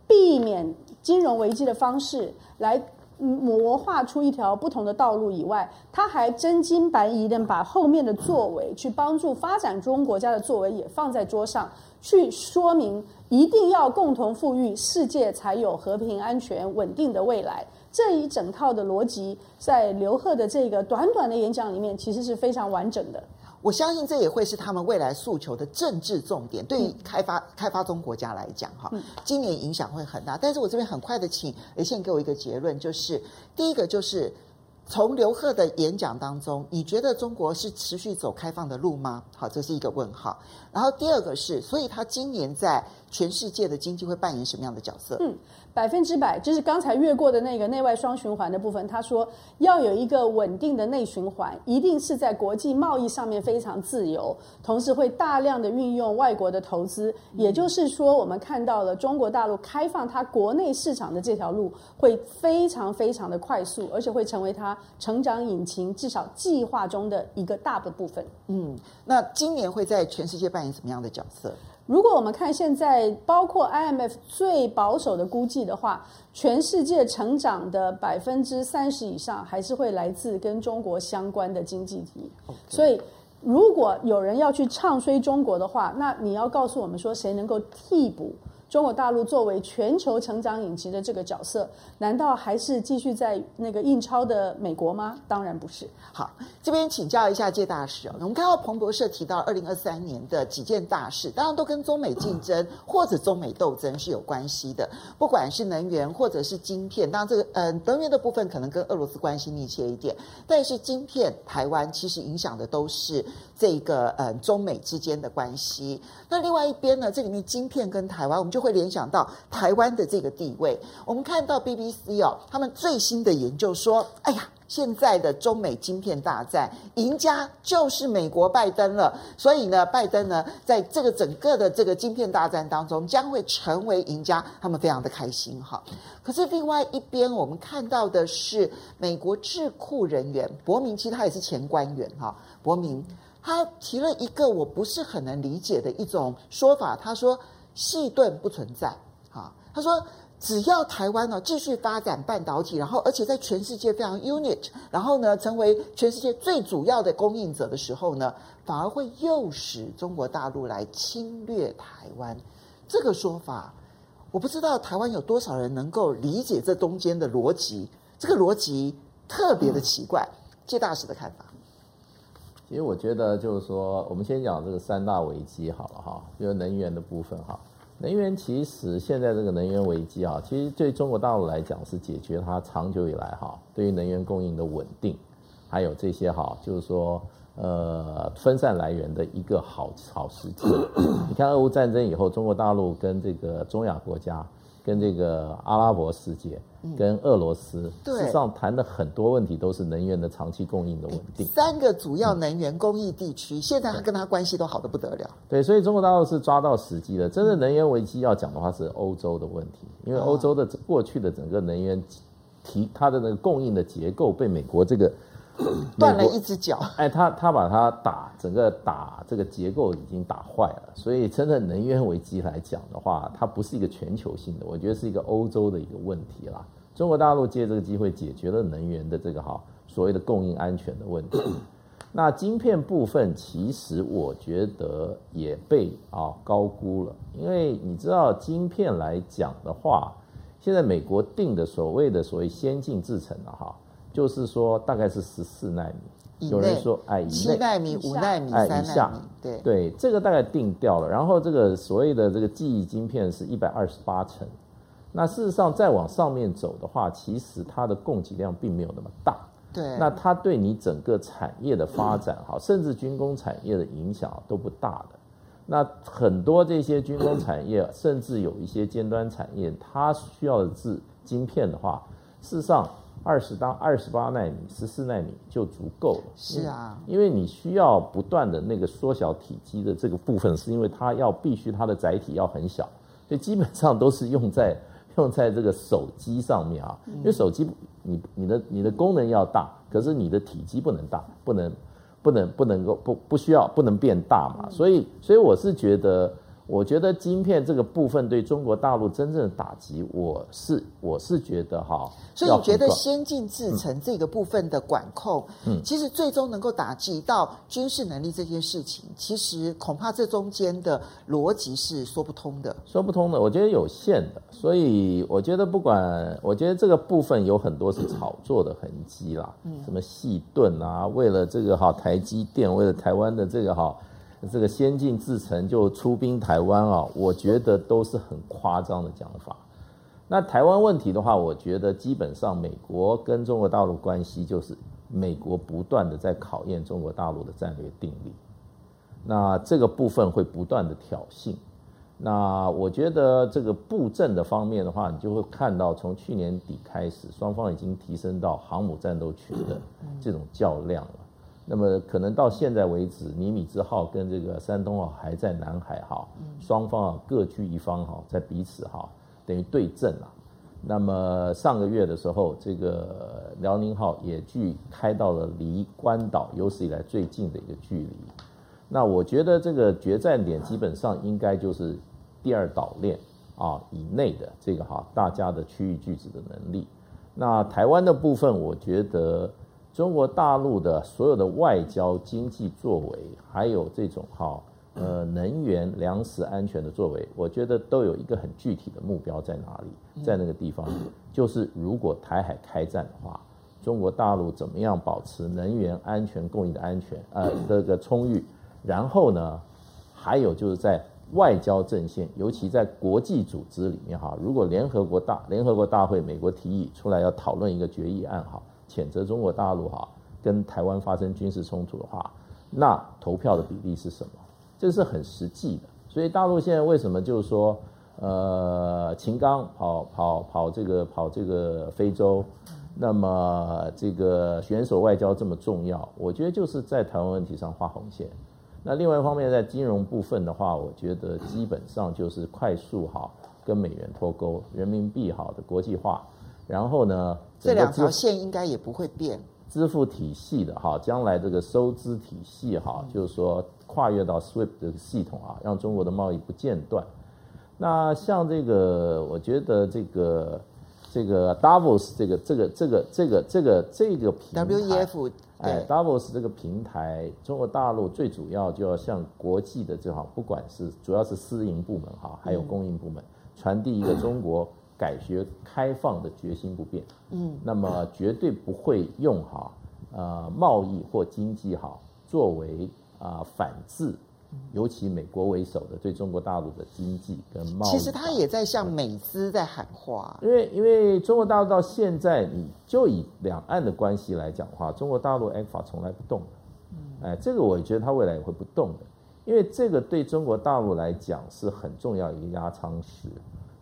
避免金融危机的方式来谋划出一条不同的道路以外，他还真金白银的把后面的作为去帮助发展中国家的作为也放在桌上。去说明一定要共同富裕，世界才有和平、安全、稳定的未来。这一整套的逻辑，在刘鹤的这个短短的演讲里面，其实是非常完整的。我相信这也会是他们未来诉求的政治重点。对于开发、嗯、开发中国家来讲，哈，今年影响会很大。但是我这边很快的请连线给我一个结论，就是第一个就是。从刘鹤的演讲当中，你觉得中国是持续走开放的路吗？好，这是一个问号。然后第二个是，所以他今年在全世界的经济会扮演什么样的角色？嗯。百分之百，就是刚才越过的那个内外双循环的部分。他说要有一个稳定的内循环，一定是在国际贸易上面非常自由，同时会大量的运用外国的投资。也就是说，我们看到了中国大陆开放它国内市场的这条路会非常非常的快速，而且会成为它成长引擎，至少计划中的一个大的部分。嗯，那今年会在全世界扮演什么样的角色？如果我们看现在，包括 IMF 最保守的估计的话，全世界成长的百分之三十以上还是会来自跟中国相关的经济体。所以，如果有人要去唱衰中国的话，那你要告诉我们说，谁能够替补？中国大陆作为全球成长引擎的这个角色，难道还是继续在那个印钞的美国吗？当然不是。好，这边请教一下介大使哦。我们看到彭博社提到二零二三年的几件大事，当然都跟中美竞争或者中美斗争是有关系的。不管是能源或者是晶片，当然这个呃能源的部分可能跟俄罗斯关系密切一点，但是晶片台湾其实影响的都是这个呃中美之间的关系。那另外一边呢，这里面晶片跟台湾，我们就。会联想到台湾的这个地位。我们看到 BBC 哦，他们最新的研究说，哎呀。现在的中美晶片大战，赢家就是美国拜登了。所以呢，拜登呢，在这个整个的这个晶片大战当中，将会成为赢家，他们非常的开心哈。可是另外一边，我们看到的是美国智库人员伯明，其实他也是前官员哈。伯明他提了一个我不是很能理解的一种说法，他说矽盾不存在哈，他说。只要台湾呢继续发展半导体，然后而且在全世界非常 unit，然后呢成为全世界最主要的供应者的时候呢，反而会诱使中国大陆来侵略台湾。这个说法，我不知道台湾有多少人能够理解这中间的逻辑。这个逻辑特别的奇怪。谢大使的看法。其实我觉得就是说，我们先讲这个三大危机好了哈，比如能源的部分哈。能源其实现在这个能源危机啊，其实对中国大陆来讲是解决它长久以来哈对于能源供应的稳定，还有这些哈就是说呃分散来源的一个好好时机。你看俄乌战争以后，中国大陆跟这个中亚国家。跟这个阿拉伯世界，跟俄罗斯，事实上谈的很多问题都是能源的长期供应的稳定。三个主要能源供应地区，现在他跟他关系都好得不得了。对，所以中国大陆是抓到时机的。真正能源危机要讲的话是欧洲的问题，因为欧洲的过去的整个能源提它的那个供应的结构被美国这个。断了一只脚，哎，他他把它打整个打这个结构已经打坏了，所以真的能源危机来讲的话，它不是一个全球性的，我觉得是一个欧洲的一个问题啦。中国大陆借这个机会解决了能源的这个哈所谓的供应安全的问题。那晶片部分其实我觉得也被啊高估了，因为你知道晶片来讲的话，现在美国定的所谓的所谓先进制程的哈。就是说，大概是十四纳米，有人说哎，七纳米、五纳米、哎三奈米，对对，这个大概定掉了。然后这个所谓的这个记忆晶片是一百二十八层。那事实上再往上面走的话，其实它的供给量并没有那么大。对，那它对你整个产业的发展哈，甚至军工产业的影响都不大的。那很多这些军工产业，甚至有一些尖端产业，它需要的是晶片的话，事实上。二十到二十八纳米、十四纳米就足够了。是啊，因为你需要不断的那个缩小体积的这个部分，是因为它要必须它的载体要很小，所以基本上都是用在 用在这个手机上面啊。因为手机你你的你的功能要大，可是你的体积不能大，不能不能不能够不不需要不能变大嘛。所以所以我是觉得。我觉得晶片这个部分对中国大陆真正的打击，我是我是觉得哈，所以你觉得先进制程这个部分的管控，嗯，其实最终能够打击到军事能力这件事情，其实恐怕这中间的逻辑是说不通的，说不通的，我觉得有限的，所以我觉得不管，我觉得这个部分有很多是炒作的痕迹啦，嗯，什么细盾啊，为了这个哈台积电，为了台湾的这个哈。这个先进制程就出兵台湾啊，我觉得都是很夸张的讲法。那台湾问题的话，我觉得基本上美国跟中国大陆关系就是美国不断的在考验中国大陆的战略定力。那这个部分会不断的挑衅。那我觉得这个布阵的方面的话，你就会看到从去年底开始，双方已经提升到航母战斗群的这种较量了。那么可能到现在为止，尼米兹号跟这个山东号还在南海哈，双方啊各据一方哈，在彼此哈等于对阵了。那么上个月的时候，这个辽宁号也距开到了离关岛有史以来最近的一个距离。那我觉得这个决战点基本上应该就是第二岛链啊以内的这个哈大家的区域拒止的能力。那台湾的部分，我觉得。中国大陆的所有的外交、经济作为，还有这种哈呃能源、粮食安全的作为，我觉得都有一个很具体的目标在哪里，在那个地方，就是如果台海开战的话，中国大陆怎么样保持能源安全供应的安全呃这个充裕，然后呢，还有就是在外交阵线，尤其在国际组织里面哈，如果联合国大联合国大会美国提议出来要讨论一个决议案哈。谴责中国大陆哈跟台湾发生军事冲突的话，那投票的比例是什么？这是很实际的。所以大陆现在为什么就是说，呃秦刚跑跑跑这个跑这个非洲，那么这个选手外交这么重要，我觉得就是在台湾问题上画红线。那另外一方面，在金融部分的话，我觉得基本上就是快速哈跟美元脱钩，人民币好的国际化，然后呢，这两条线应该也不会变。支付体系的哈，将来这个收支体系哈，就是说跨越到 SWIFT 这个系统啊，让中国的贸易不间断。那像这个，我觉得这个这个 Davos 这个这个这个这个这个这个平台 WEF。哎，Davos 这个平台，中国大陆最主要就要向国际的这好，不管是主要是私营部门哈，还有供应部门，传递一个中国改革开放的决心不变。嗯，那么绝对不会用哈呃贸易或经济哈作为啊反制。尤其美国为首的对中国大陆的经济跟贸易，其实他也在向美资在喊话。因为因为中国大陆到现在，你就以两岸的关系来讲的话，中国大陆 ECFA 从来不动的。哎，这个我觉得他未来也会不动的，因为这个对中国大陆来讲是很重要一个压舱石。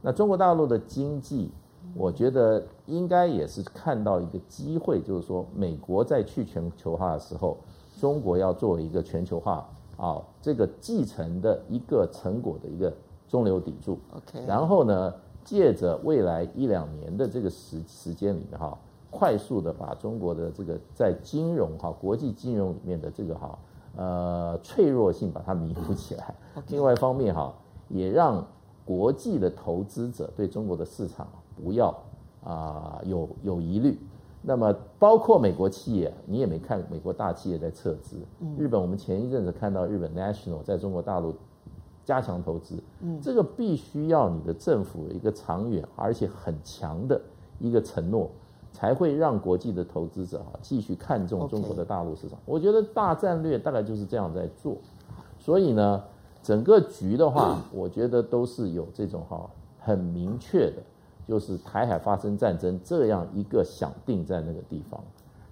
那中国大陆的经济，我觉得应该也是看到一个机会，就是说美国在去全球化的时候，中国要作为一个全球化。啊，这个继承的一个成果的一个中流砥柱。OK，然后呢，借着未来一两年的这个时时间里面哈，快速的把中国的这个在金融哈国际金融里面的这个哈呃脆弱性把它弥补起来。Okay. 另外一方面哈，也让国际的投资者对中国的市场不要啊有有疑虑。那么，包括美国企业，你也没看美国大企业在撤资。日本，我们前一阵子看到日本 National 在中国大陆加强投资，这个必须要你的政府一个长远而且很强的一个承诺，才会让国际的投资者啊继续看重中国的大陆市场。我觉得大战略大概就是这样在做。所以呢，整个局的话，我觉得都是有这种哈很明确的。就是台海发生战争这样一个想定在那个地方，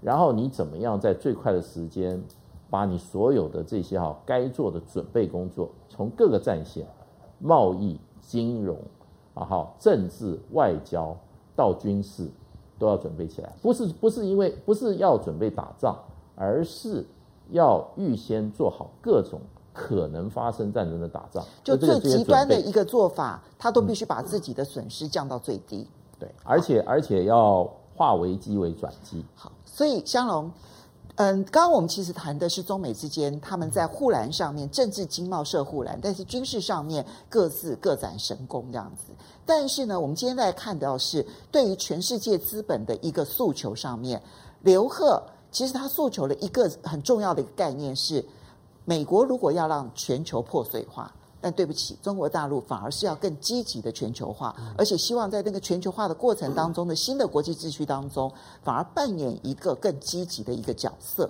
然后你怎么样在最快的时间，把你所有的这些哈该做的准备工作，从各个战线，贸易、金融啊哈、政治、外交到军事，都要准备起来。不是不是因为不是要准备打仗，而是要预先做好各种。可能发生战争的打仗，就最极端的一个做法，他都必须把自己的损失降到最低。对，而且而且要化危机为转机。好，所以香龙，嗯，刚刚我们其实谈的是中美之间他们在护栏上面政治经贸设护栏，但是军事上面各自各展神功这样子。但是呢，我们今天在看到是对于全世界资本的一个诉求上面，刘鹤其实他诉求了一个很重要的一个概念是。美国如果要让全球破碎化，但对不起，中国大陆反而是要更积极的全球化，而且希望在那个全球化的过程当中的新的国际秩序当中，反而扮演一个更积极的一个角色。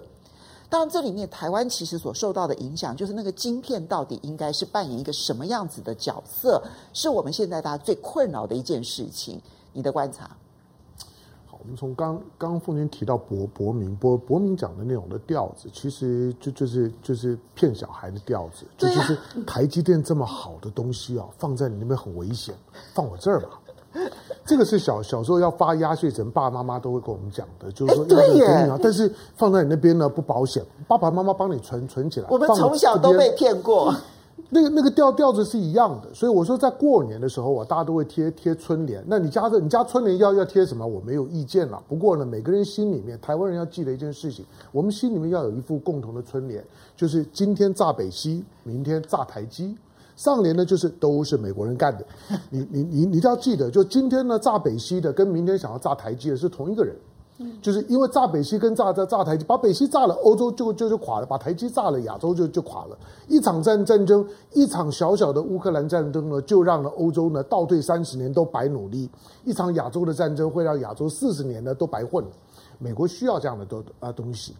当然，这里面台湾其实所受到的影响，就是那个晶片到底应该是扮演一个什么样子的角色，是我们现在大家最困扰的一件事情。你的观察？从刚刚凤娟提到博博明博博明讲的那种的调子，其实就就是就是骗小孩的调子，就就是台积电这么好的东西啊，放在你那边很危险，放我这儿吧。这个是小小时候要发压岁钱，爸爸妈妈都会跟我们讲的，就是说要给你啊，但是放在你那边呢不保险，爸爸妈妈帮你存存起来。我们从小都被骗过。那个那个调调子是一样的，所以我说在过年的时候啊，大家都会贴贴春联。那你家的你家春联要要贴什么？我没有意见了。不过呢，每个人心里面，台湾人要记得一件事情，我们心里面要有一副共同的春联，就是今天炸北溪，明天炸台积。上联呢就是都是美国人干的。你你你你都要记得，就今天呢炸北溪的，跟明天想要炸台积的是同一个人。就是因为炸北溪跟炸炸炸台积，把北溪炸了，欧洲就就就垮了；把台积炸了，亚洲就就垮了。一场战战争，一场小小的乌克兰战争呢，就让了欧洲呢倒退三十年都白努力；一场亚洲的战争会让亚洲四十年呢都白混。美国需要这样的东啊东西。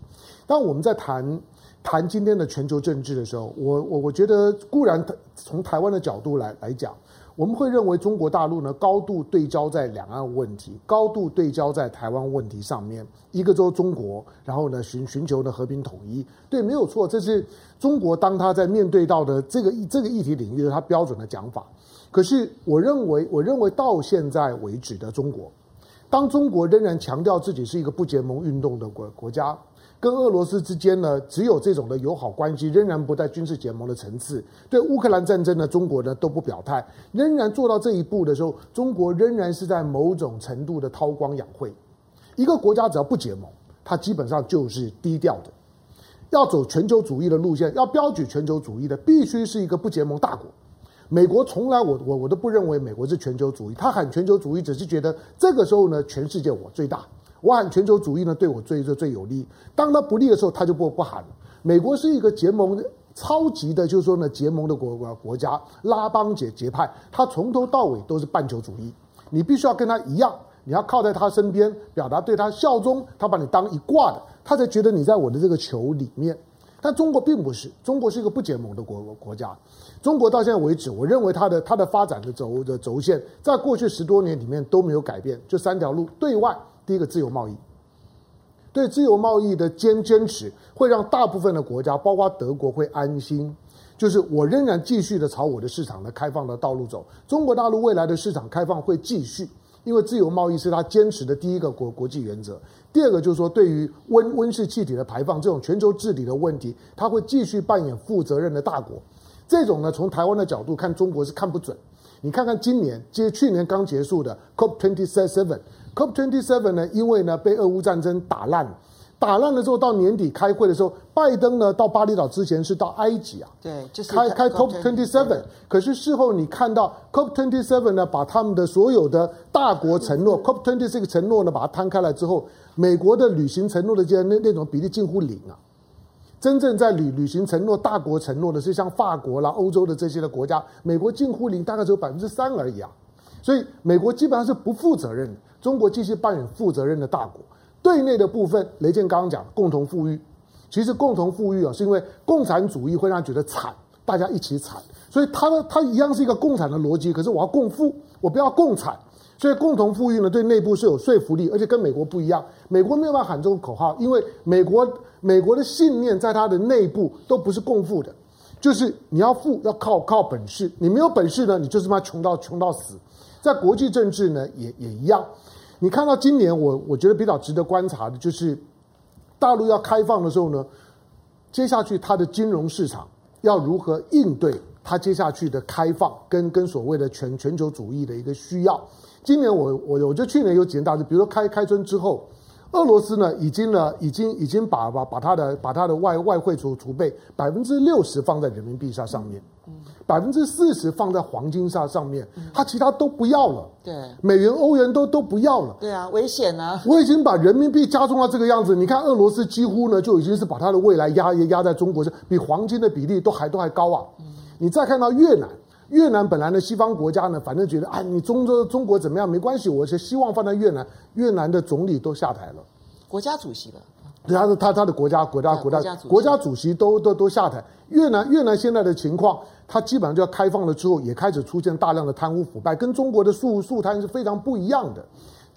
当我们在谈谈今天的全球政治的时候，我我我觉得固然从台湾的角度来来讲。我们会认为中国大陆呢高度对焦在两岸问题，高度对焦在台湾问题上面，一个州中国，然后呢寻寻求的和平统一，对，没有错，这是中国当他在面对到的这个这个议题领域的他标准的讲法。可是我认为，我认为到现在为止的中国，当中国仍然强调自己是一个不结盟运动的国国家。跟俄罗斯之间呢，只有这种的友好关系，仍然不在军事结盟的层次。对乌克兰战争呢，中国呢都不表态，仍然做到这一步的时候，中国仍然是在某种程度的韬光养晦。一个国家只要不结盟，它基本上就是低调的。要走全球主义的路线，要标举全球主义的，必须是一个不结盟大国。美国从来我我我都不认为美国是全球主义，他喊全球主义只是觉得这个时候呢，全世界我最大。我喊全球主义呢，对我最最最有利。当他不利的时候，他就不不喊。美国是一个结盟超级的，就是说呢，结盟的国国国家，拉帮结结派，他从头到尾都是半球主义。你必须要跟他一样，你要靠在他身边，表达对他效忠，他把你当一挂的，他才觉得你在我的这个球里面。但中国并不是，中国是一个不结盟的国国家。中国到现在为止，我认为它的它的发展的轴的轴线，在过去十多年里面都没有改变，就三条路：对外。第一个自由贸易，对自由贸易的坚坚持，会让大部分的国家，包括德国，会安心。就是我仍然继续的朝我的市场的开放的道路走。中国大陆未来的市场开放会继续，因为自由贸易是他坚持的第一个国国际原则。第二个就是说，对于温温室气体的排放这种全球治理的问题，他会继续扮演负责任的大国。这种呢，从台湾的角度看，中国是看不准。你看看今年，接去年刚结束的 COP twenty seven。COP twenty seven 呢，因为呢被俄乌战争打烂，打烂了之后到年底开会的时候，拜登呢到巴厘岛之前是到埃及啊，对，就是开开 COP twenty seven。可是事后你看到 COP twenty seven 呢，把他们的所有的大国承诺，COP twenty six 承诺呢，把它摊开来之后，美国的履行承诺的这那那种比例近乎零啊。真正在履履行承诺、大国承诺的是像法国啦、欧洲的这些的国家，美国近乎零，大概只有百分之三而已啊。所以美国基本上是不负责任的。中国继续扮演负责任的大国，对内的部分，雷健刚刚讲共同富裕，其实共同富裕啊，是因为共产主义会让觉得惨，大家一起惨，所以它的它一样是一个共产的逻辑，可是我要共富，我不要共产，所以共同富裕呢，对内部是有说服力，而且跟美国不一样，美国没有办法喊这种口号，因为美国美国的信念在它的内部都不是共富的，就是你要富要靠靠本事，你没有本事呢，你就是妈穷到穷到死，在国际政治呢也也一样。你看到今年我我觉得比较值得观察的就是，大陆要开放的时候呢，接下去它的金融市场要如何应对它接下去的开放跟跟所谓的全全球主义的一个需要。今年我我我觉得去年有几件大事，比如说开开春之后，俄罗斯呢已经呢已经已经把把把它的把它的外外汇储储备百分之六十放在人民币上上面。百分之四十放在黄金上上面，它其他都不要了。对，美元、欧元都都不要了。对啊，危险啊！我已经把人民币加重到这个样子。你看，俄罗斯几乎呢就已经是把它的未来压也压在中国，是比黄金的比例都还都还高啊。你再看到越南，越南本来呢西方国家呢，反正觉得啊，你中中中国怎么样没关系，我是希望放在越南。越南的总理都下台了，国家主席了。他的他他的国家国家国家国家主席都都都下台。越南越南现在的情况。它基本上就要开放了之后，也开始出现大量的贪污腐败，跟中国的素素贪是非常不一样的。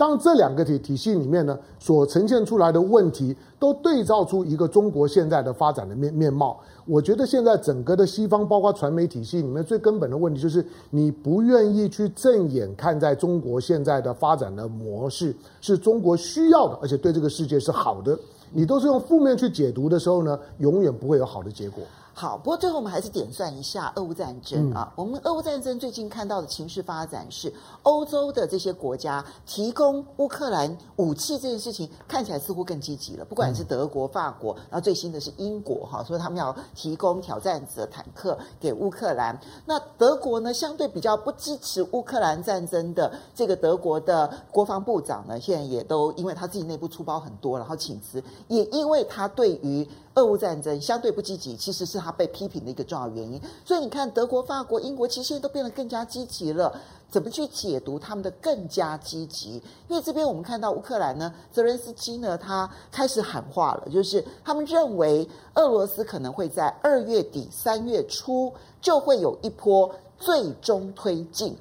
当这两个体体系里面呢，所呈现出来的问题，都对照出一个中国现在的发展的面面貌。我觉得现在整个的西方，包括传媒体系里面最根本的问题，就是你不愿意去正眼看在中国现在的发展的模式是中国需要的，而且对这个世界是好的。你都是用负面去解读的时候呢，永远不会有好的结果。好，不过最后我们还是点算一下俄乌战争啊。嗯、我们俄乌战争最近看到的情势发展是，欧洲的这些国家提供乌克兰武器这件事情看起来似乎更积极了。不管是德国、法国，然后最新的是英国哈，所以他们要提供挑战者坦克给乌克兰。那德国呢，相对比较不支持乌克兰战争的这个德国的国防部长呢，现在也都因为他自己内部出包很多，然后请辞，也因为他对于。俄乌战争相对不积极，其实是他被批评的一个重要原因。所以你看，德国、法国、英国其实现在都变得更加积极了。怎么去解读他们的更加积极？因为这边我们看到乌克兰呢，泽连斯基呢，他开始喊话了，就是他们认为俄罗斯可能会在二月底、三月初就会有一波最终推进。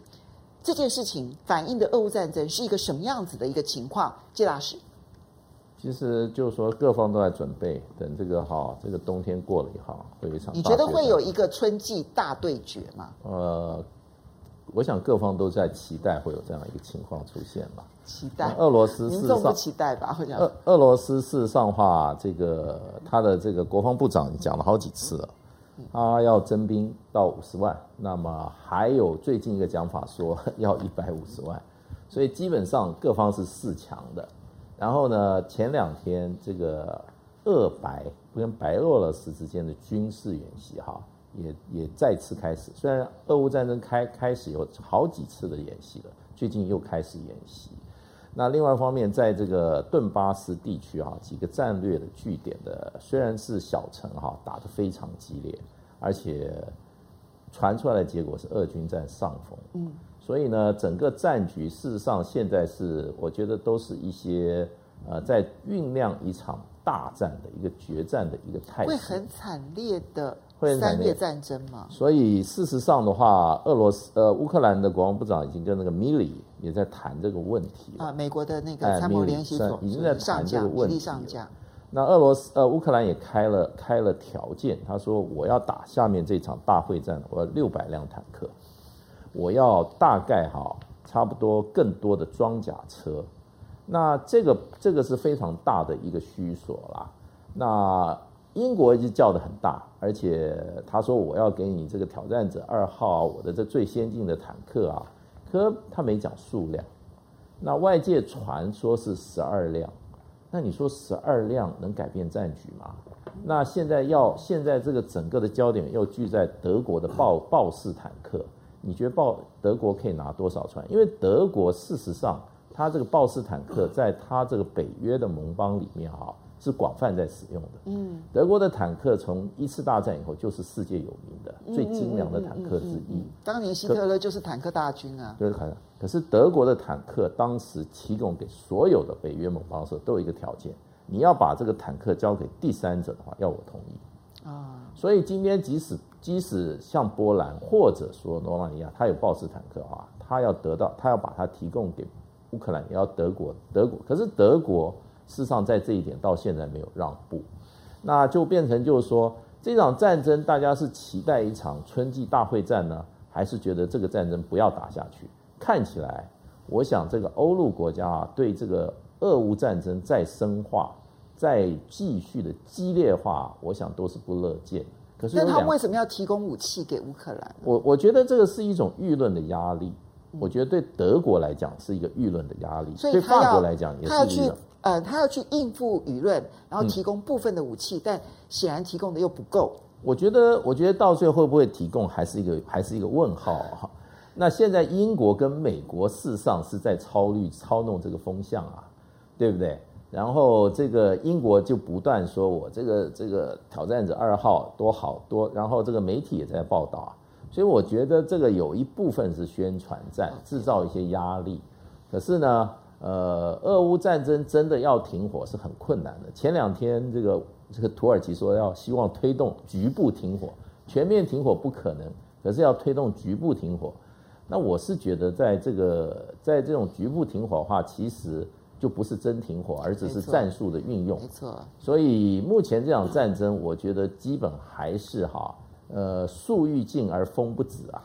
这件事情反映的俄乌战争是一个什么样子的一个情况？谢老师。其实就是说，各方都在准备，等这个哈，这个冬天过了以后，会有一场。你觉得会有一个春季大对决吗？呃，我想各方都在期待会有这样一个情况出现吧。期待。俄罗斯民众不期待吧？好像俄俄罗斯事实上话，这个他的这个国防部长讲了好几次了，他要征兵到五十万，那么还有最近一个讲法说要一百五十万，所以基本上各方是四强的。然后呢，前两天这个俄白跟白俄罗斯之间的军事演习哈。也也再次开始，虽然俄乌战争开开始有好几次的演习了，最近又开始演习。那另外一方面，在这个顿巴斯地区啊，几个战略的据点的虽然是小城哈，打得非常激烈，而且传出来的结果是俄军占上风。嗯，所以呢，整个战局事实上现在是我觉得都是一些呃，在酝酿一场大战的一个决战的一个态势，会很惨烈的。三月战争嘛，所以事实上的话，俄罗斯呃乌克兰的国防部长已经跟那个米里也在谈这个问题啊，美国的那个参谋联席总已经在谈这个问题。那俄罗斯呃乌克兰也开了开了条件，他说我要打下面这场大会战，我要六百辆坦克，我要大概哈差不多更多的装甲车，那这个这个是非常大的一个需索啦，那。英国就叫得很大，而且他说我要给你这个挑战者二号，我的这最先进的坦克啊，可他没讲数量。那外界传说是十二辆，那你说十二辆能改变战局吗？那现在要现在这个整个的焦点又聚在德国的豹豹式坦克，你觉得豹德国可以拿多少船？因为德国事实上，它这个豹式坦克在它这个北约的盟邦里面哈。是广泛在使用的。嗯，德国的坦克从一次大战以后就是世界有名的最精良的坦克之一。当年希特勒就是坦克大军啊。对，可是德国的坦克当时提供给所有的北约盟邦的时候，都有一个条件：你要把这个坦克交给第三者的话，要我同意。啊。所以今天即使即使像波兰或者说罗马尼亚，它有豹式坦克啊，它要得到它要把它提供给乌克兰，也要德国德国。可是德国。事实上，在这一点到现在没有让步，那就变成就是说，这场战争大家是期待一场春季大会战呢，还是觉得这个战争不要打下去？看起来，我想这个欧陆国家啊，对这个俄乌战争再深化、再继续的激烈化，我想都是不乐见。可是，那他为什么要提供武器给乌克兰？我我觉得这个是一种舆论的压力。我觉得对德国来讲是一个舆论的压力，所以对法国来讲也是一个。呃，他要去应付舆论，然后提供部分的武器，嗯、但显然提供的又不够。我觉得，我觉得到最后会不会提供，还是一个还是一个问号哈。那现在英国跟美国事实上是在操虑操弄这个风向啊，对不对？然后这个英国就不断说我这个这个挑战者二号多好多，然后这个媒体也在报道啊，所以我觉得这个有一部分是宣传战，制造一些压力。可是呢？呃，俄乌战争真的要停火是很困难的。前两天这个这个土耳其说要希望推动局部停火，全面停火不可能，可是要推动局部停火。那我是觉得，在这个在这种局部停火的话，其实就不是真停火，而只是战术的运用。没错。所以目前这场战争，我觉得基本还是哈，呃，树欲静而风不止啊。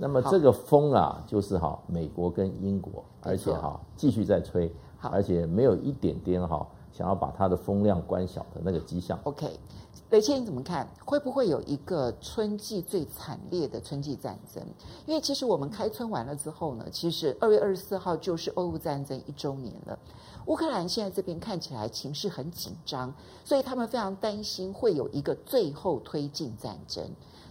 那么这个风啊，就是哈，美国跟英国，而且哈继续在吹，而且没有一点点哈想要把它的风量关小的那个迹象。OK，雷切你怎么看？会不会有一个春季最惨烈的春季战争？因为其实我们开春完了之后呢，其实二月二十四号就是俄乌战争一周年了。乌克兰现在这边看起来情势很紧张，所以他们非常担心会有一个最后推进战争。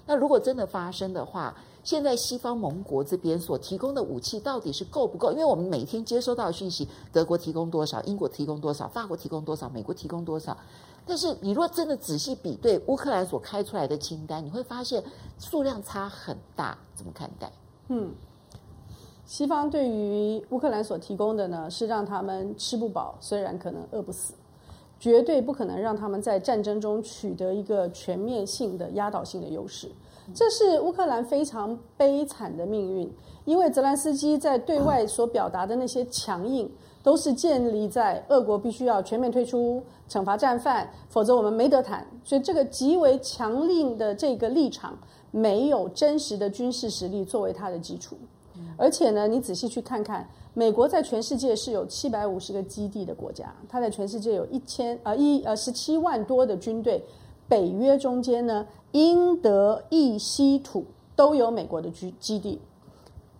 那如果真的发生的话，现在西方盟国这边所提供的武器到底是够不够？因为我们每天接收到的讯息，德国提供多少，英国提供多少，法国提供多少，美国提供多少。但是你若真的仔细比对乌克兰所开出来的清单，你会发现数量差很大。怎么看待？嗯，西方对于乌克兰所提供的呢，是让他们吃不饱，虽然可能饿不死，绝对不可能让他们在战争中取得一个全面性的压倒性的优势。这是乌克兰非常悲惨的命运，因为泽连斯基在对外所表达的那些强硬，都是建立在俄国必须要全面退出、惩罚战犯，否则我们没得谈。所以这个极为强硬的这个立场，没有真实的军事实力作为它的基础。而且呢，你仔细去看看，美国在全世界是有七百五十个基地的国家，它在全世界有一千呃一呃十七万多的军队，北约中间呢，英德意西土都有美国的基基地，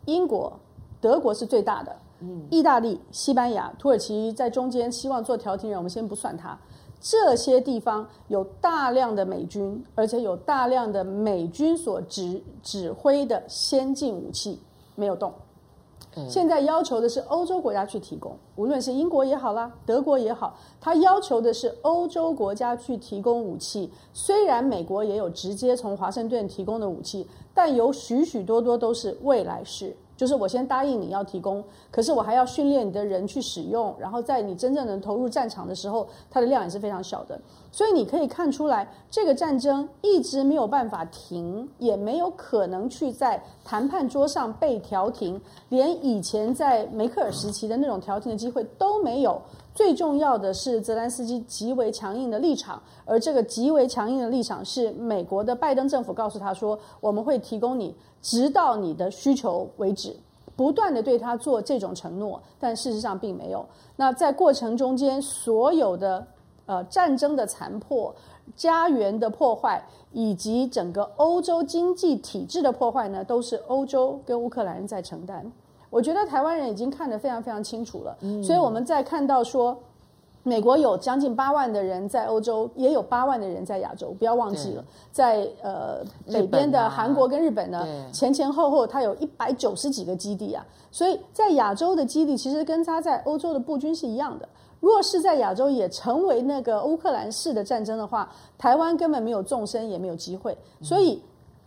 英国、德国是最大的，嗯，意大利、西班牙、土耳其在中间，希望做调停人，我们先不算它。这些地方有大量的美军，而且有大量的美军所指指挥的先进武器没有动。现在要求的是欧洲国家去提供，无论是英国也好啦，德国也好，他要求的是欧洲国家去提供武器。虽然美国也有直接从华盛顿提供的武器，但有许许多多都是未来式。就是我先答应你要提供，可是我还要训练你的人去使用，然后在你真正能投入战场的时候，它的量也是非常小的。所以你可以看出来，这个战争一直没有办法停，也没有可能去在谈判桌上被调停，连以前在梅克尔时期的那种调停的机会都没有。最重要的是泽连斯基极为强硬的立场，而这个极为强硬的立场是美国的拜登政府告诉他说，我们会提供你。直到你的需求为止，不断地对他做这种承诺，但事实上并没有。那在过程中间，所有的呃战争的残破、家园的破坏，以及整个欧洲经济体制的破坏呢，都是欧洲跟乌克兰人在承担。我觉得台湾人已经看得非常非常清楚了，嗯、所以我们在看到说。美国有将近八万的人在欧洲，也有八万的人在亚洲，不要忘记了，在呃北边的韩国跟日本呢，前前后后它有一百九十几个基地啊，所以在亚洲的基地其实跟它在欧洲的布军是一样的。若是在亚洲也成为那个乌克兰式的战争的话，台湾根本没有纵深，也没有机会。所以，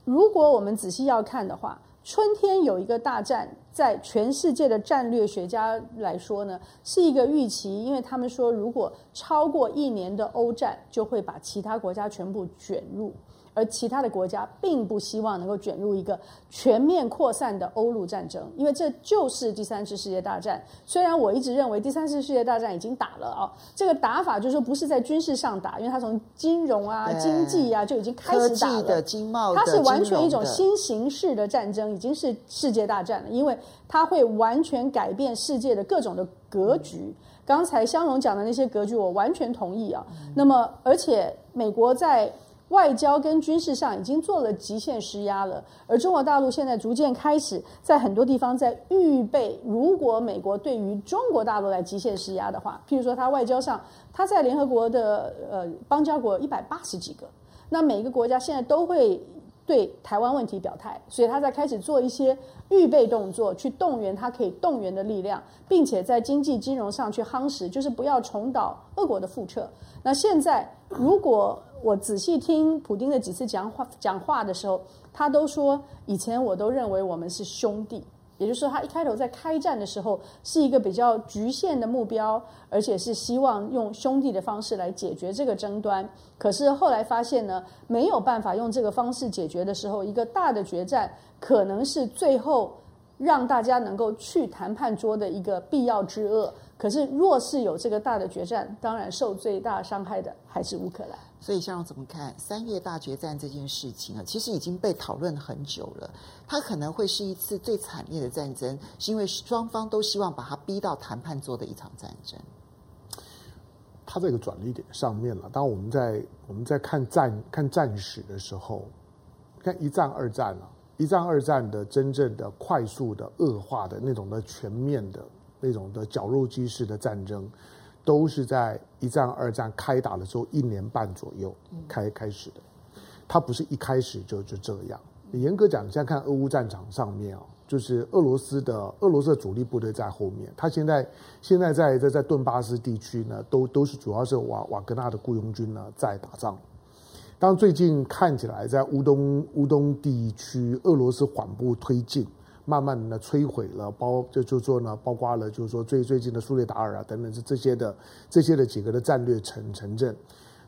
如果我们仔细要看的话，春天有一个大战，在全世界的战略学家来说呢，是一个预期，因为他们说，如果超过一年的欧战，就会把其他国家全部卷入。而其他的国家并不希望能够卷入一个全面扩散的欧陆战争，因为这就是第三次世界大战。虽然我一直认为第三次世界大战已经打了啊，这个打法就是说不是在军事上打，因为它从金融啊、经济啊就已经开始打了。的经贸的它是完全一种新形式的战争，已经是世界大战了，因为它会完全改变世界的各种的格局。刚才香蓉讲的那些格局，我完全同意啊。那么，而且美国在。外交跟军事上已经做了极限施压了，而中国大陆现在逐渐开始在很多地方在预备，如果美国对于中国大陆来极限施压的话，譬如说他外交上，他在联合国的呃邦交国一百八十几个，那每个国家现在都会对台湾问题表态，所以他在开始做一些预备动作，去动员他可以动员的力量，并且在经济金融上去夯实，就是不要重蹈俄国的覆辙。那现在如果我仔细听普丁的几次讲话讲话的时候，他都说以前我都认为我们是兄弟，也就是说他一开头在开战的时候是一个比较局限的目标，而且是希望用兄弟的方式来解决这个争端。可是后来发现呢，没有办法用这个方式解决的时候，一个大的决战可能是最后让大家能够去谈判桌的一个必要之恶。可是若是有这个大的决战，当然受最大伤害的还是乌克兰。所以，香蓉怎么看三月大决战这件事情啊？其实已经被讨论很久了。它可能会是一次最惨烈的战争，是因为双方都希望把它逼到谈判桌的一场战争。它这个转捩点上面了。当我们在我们在看战看战史的时候，看一战、二战了，一战、二战的真正的快速的恶化的那种的全面的那种的绞肉机式的战争。都是在一战、二战开打的时候一年半左右开开始的，它不是一开始就就这样。严格讲，你现在看俄乌战场上面啊，就是俄罗斯的俄罗斯的主力部队在后面，他现在现在在在在顿巴斯地区呢，都都是主要是瓦瓦格纳的雇佣军呢在打仗。当最近看起来在乌东乌东地区，俄罗斯缓步推进。慢慢的，摧毁了包就就说呢，包括了就是说最最近的苏列达尔啊等等这这些的这些的几个的战略城城镇。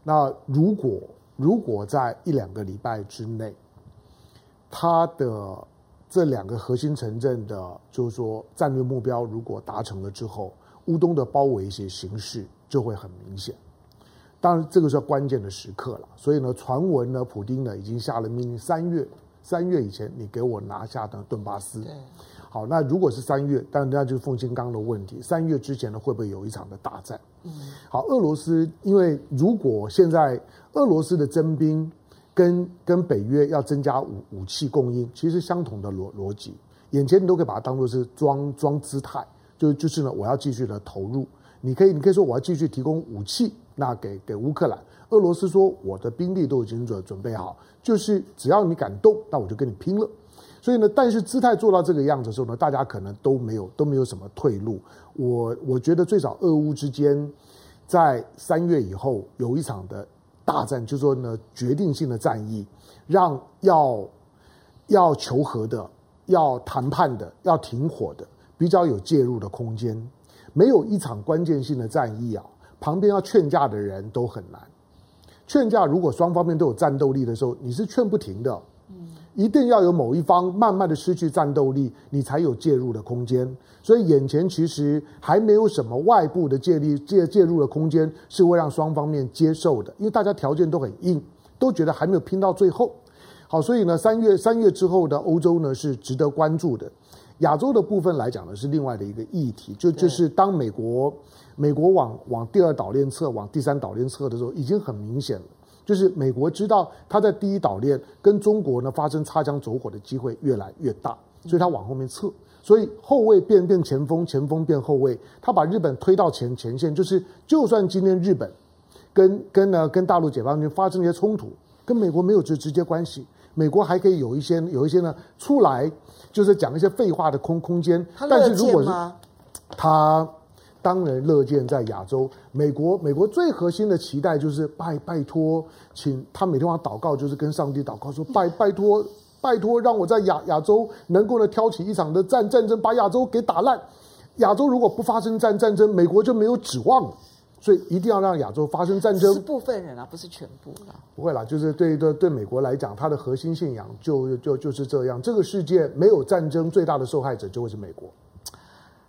那如果如果在一两个礼拜之内，他的这两个核心城镇的，就是说战略目标如果达成了之后，乌东的包围一些形势就会很明显。当然，这个是关键的时刻了。所以呢，传闻呢，普丁呢已经下了命令，三月。三月以前，你给我拿下的顿巴斯，好，那如果是三月，当然那就是奉新刚的问题。三月之前呢，会不会有一场的大战？嗯，好，俄罗斯因为如果现在俄罗斯的征兵跟跟北约要增加武武器供应，其实相同的逻逻辑，眼前你都可以把它当做是装装姿态，就就是呢，我要继续的投入。你可以你可以说我要继续提供武器，那给给乌克兰。俄罗斯说我的兵力都已经准准备好，就是只要你敢动，那我就跟你拼了。所以呢，但是姿态做到这个样子的时候呢，大家可能都没有都没有什么退路。我我觉得最少俄乌之间，在三月以后有一场的大战，就说呢，决定性的战役，让要要求和的、要谈判的、要停火的，比较有介入的空间。没有一场关键性的战役啊，旁边要劝架的人都很难。劝架如果双方面都有战斗力的时候，你是劝不停的。一定要有某一方慢慢的失去战斗力，你才有介入的空间。所以眼前其实还没有什么外部的借力介介入的空间，是会让双方面接受的，因为大家条件都很硬，都觉得还没有拼到最后。好，所以呢，三月三月之后的欧洲呢是值得关注的。亚洲的部分来讲呢是另外的一个议题，就就是当美国美国往往第二岛链侧，往第三岛链侧的时候，已经很明显了。就是美国知道他在第一岛链跟中国呢发生擦枪走火的机会越来越大，所以他往后面撤，所以后卫变变前锋，前锋变后卫，他把日本推到前前线，就是就算今天日本跟跟呢跟大陆解放军发生一些冲突，跟美国没有直直接关系，美国还可以有一些有一些呢出来就是讲一些废话的空空间，但是如果是他。当然乐见在亚洲，美国美国最核心的期待就是拜拜托，请他每天晚上祷告，就是跟上帝祷告说拜 拜托拜托，让我在亚亚洲能够呢挑起一场的战战争，把亚洲给打烂。亚洲如果不发生战战争，美国就没有指望了。所以一定要让亚洲发生战争。是部分人啊，不是全部啦。不会啦，就是对对对美国来讲，它的核心信仰就就就是这样。这个世界没有战争，最大的受害者就会是美国。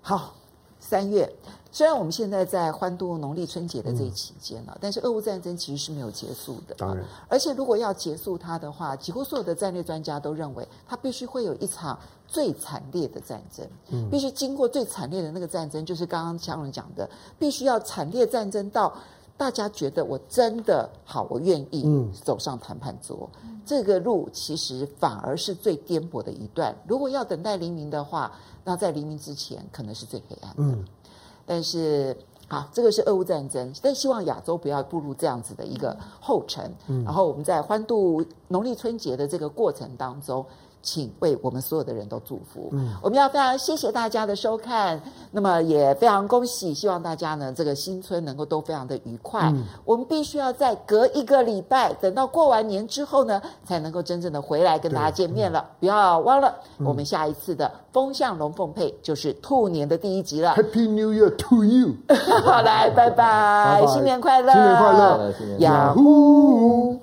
好，三月。虽然我们现在在欢度农历春节的这一期间但是俄乌战争其实是没有结束的。当然，而且如果要结束它的话，几乎所有的战略专家都认为，它必须会有一场最惨烈的战争。嗯，必须经过最惨烈的那个战争，就是刚刚强荣讲的，必须要惨烈战争到大家觉得我真的好，我愿意走上谈判桌。嗯、这个路其实反而是最颠簸的一段。如果要等待黎明的话，那在黎明之前可能是最黑暗的。嗯。但是，好，这个是俄乌战争，但希望亚洲不要步入这样子的一个后尘。嗯，然后我们在欢度农历春节的这个过程当中。请为我们所有的人都祝福。嗯，我们要非常谢谢大家的收看，那么也非常恭喜，希望大家呢这个新春能够都非常的愉快。嗯，我们必须要再隔一个礼拜，等到过完年之后呢，才能够真正的回来跟大家见面了。嗯，不要忘了，我们下一次的风向龙凤配就是兔年的第一集了。Happy New Year to you！好，来，拜拜，拜拜，新年快乐，新年快乐，雅虎。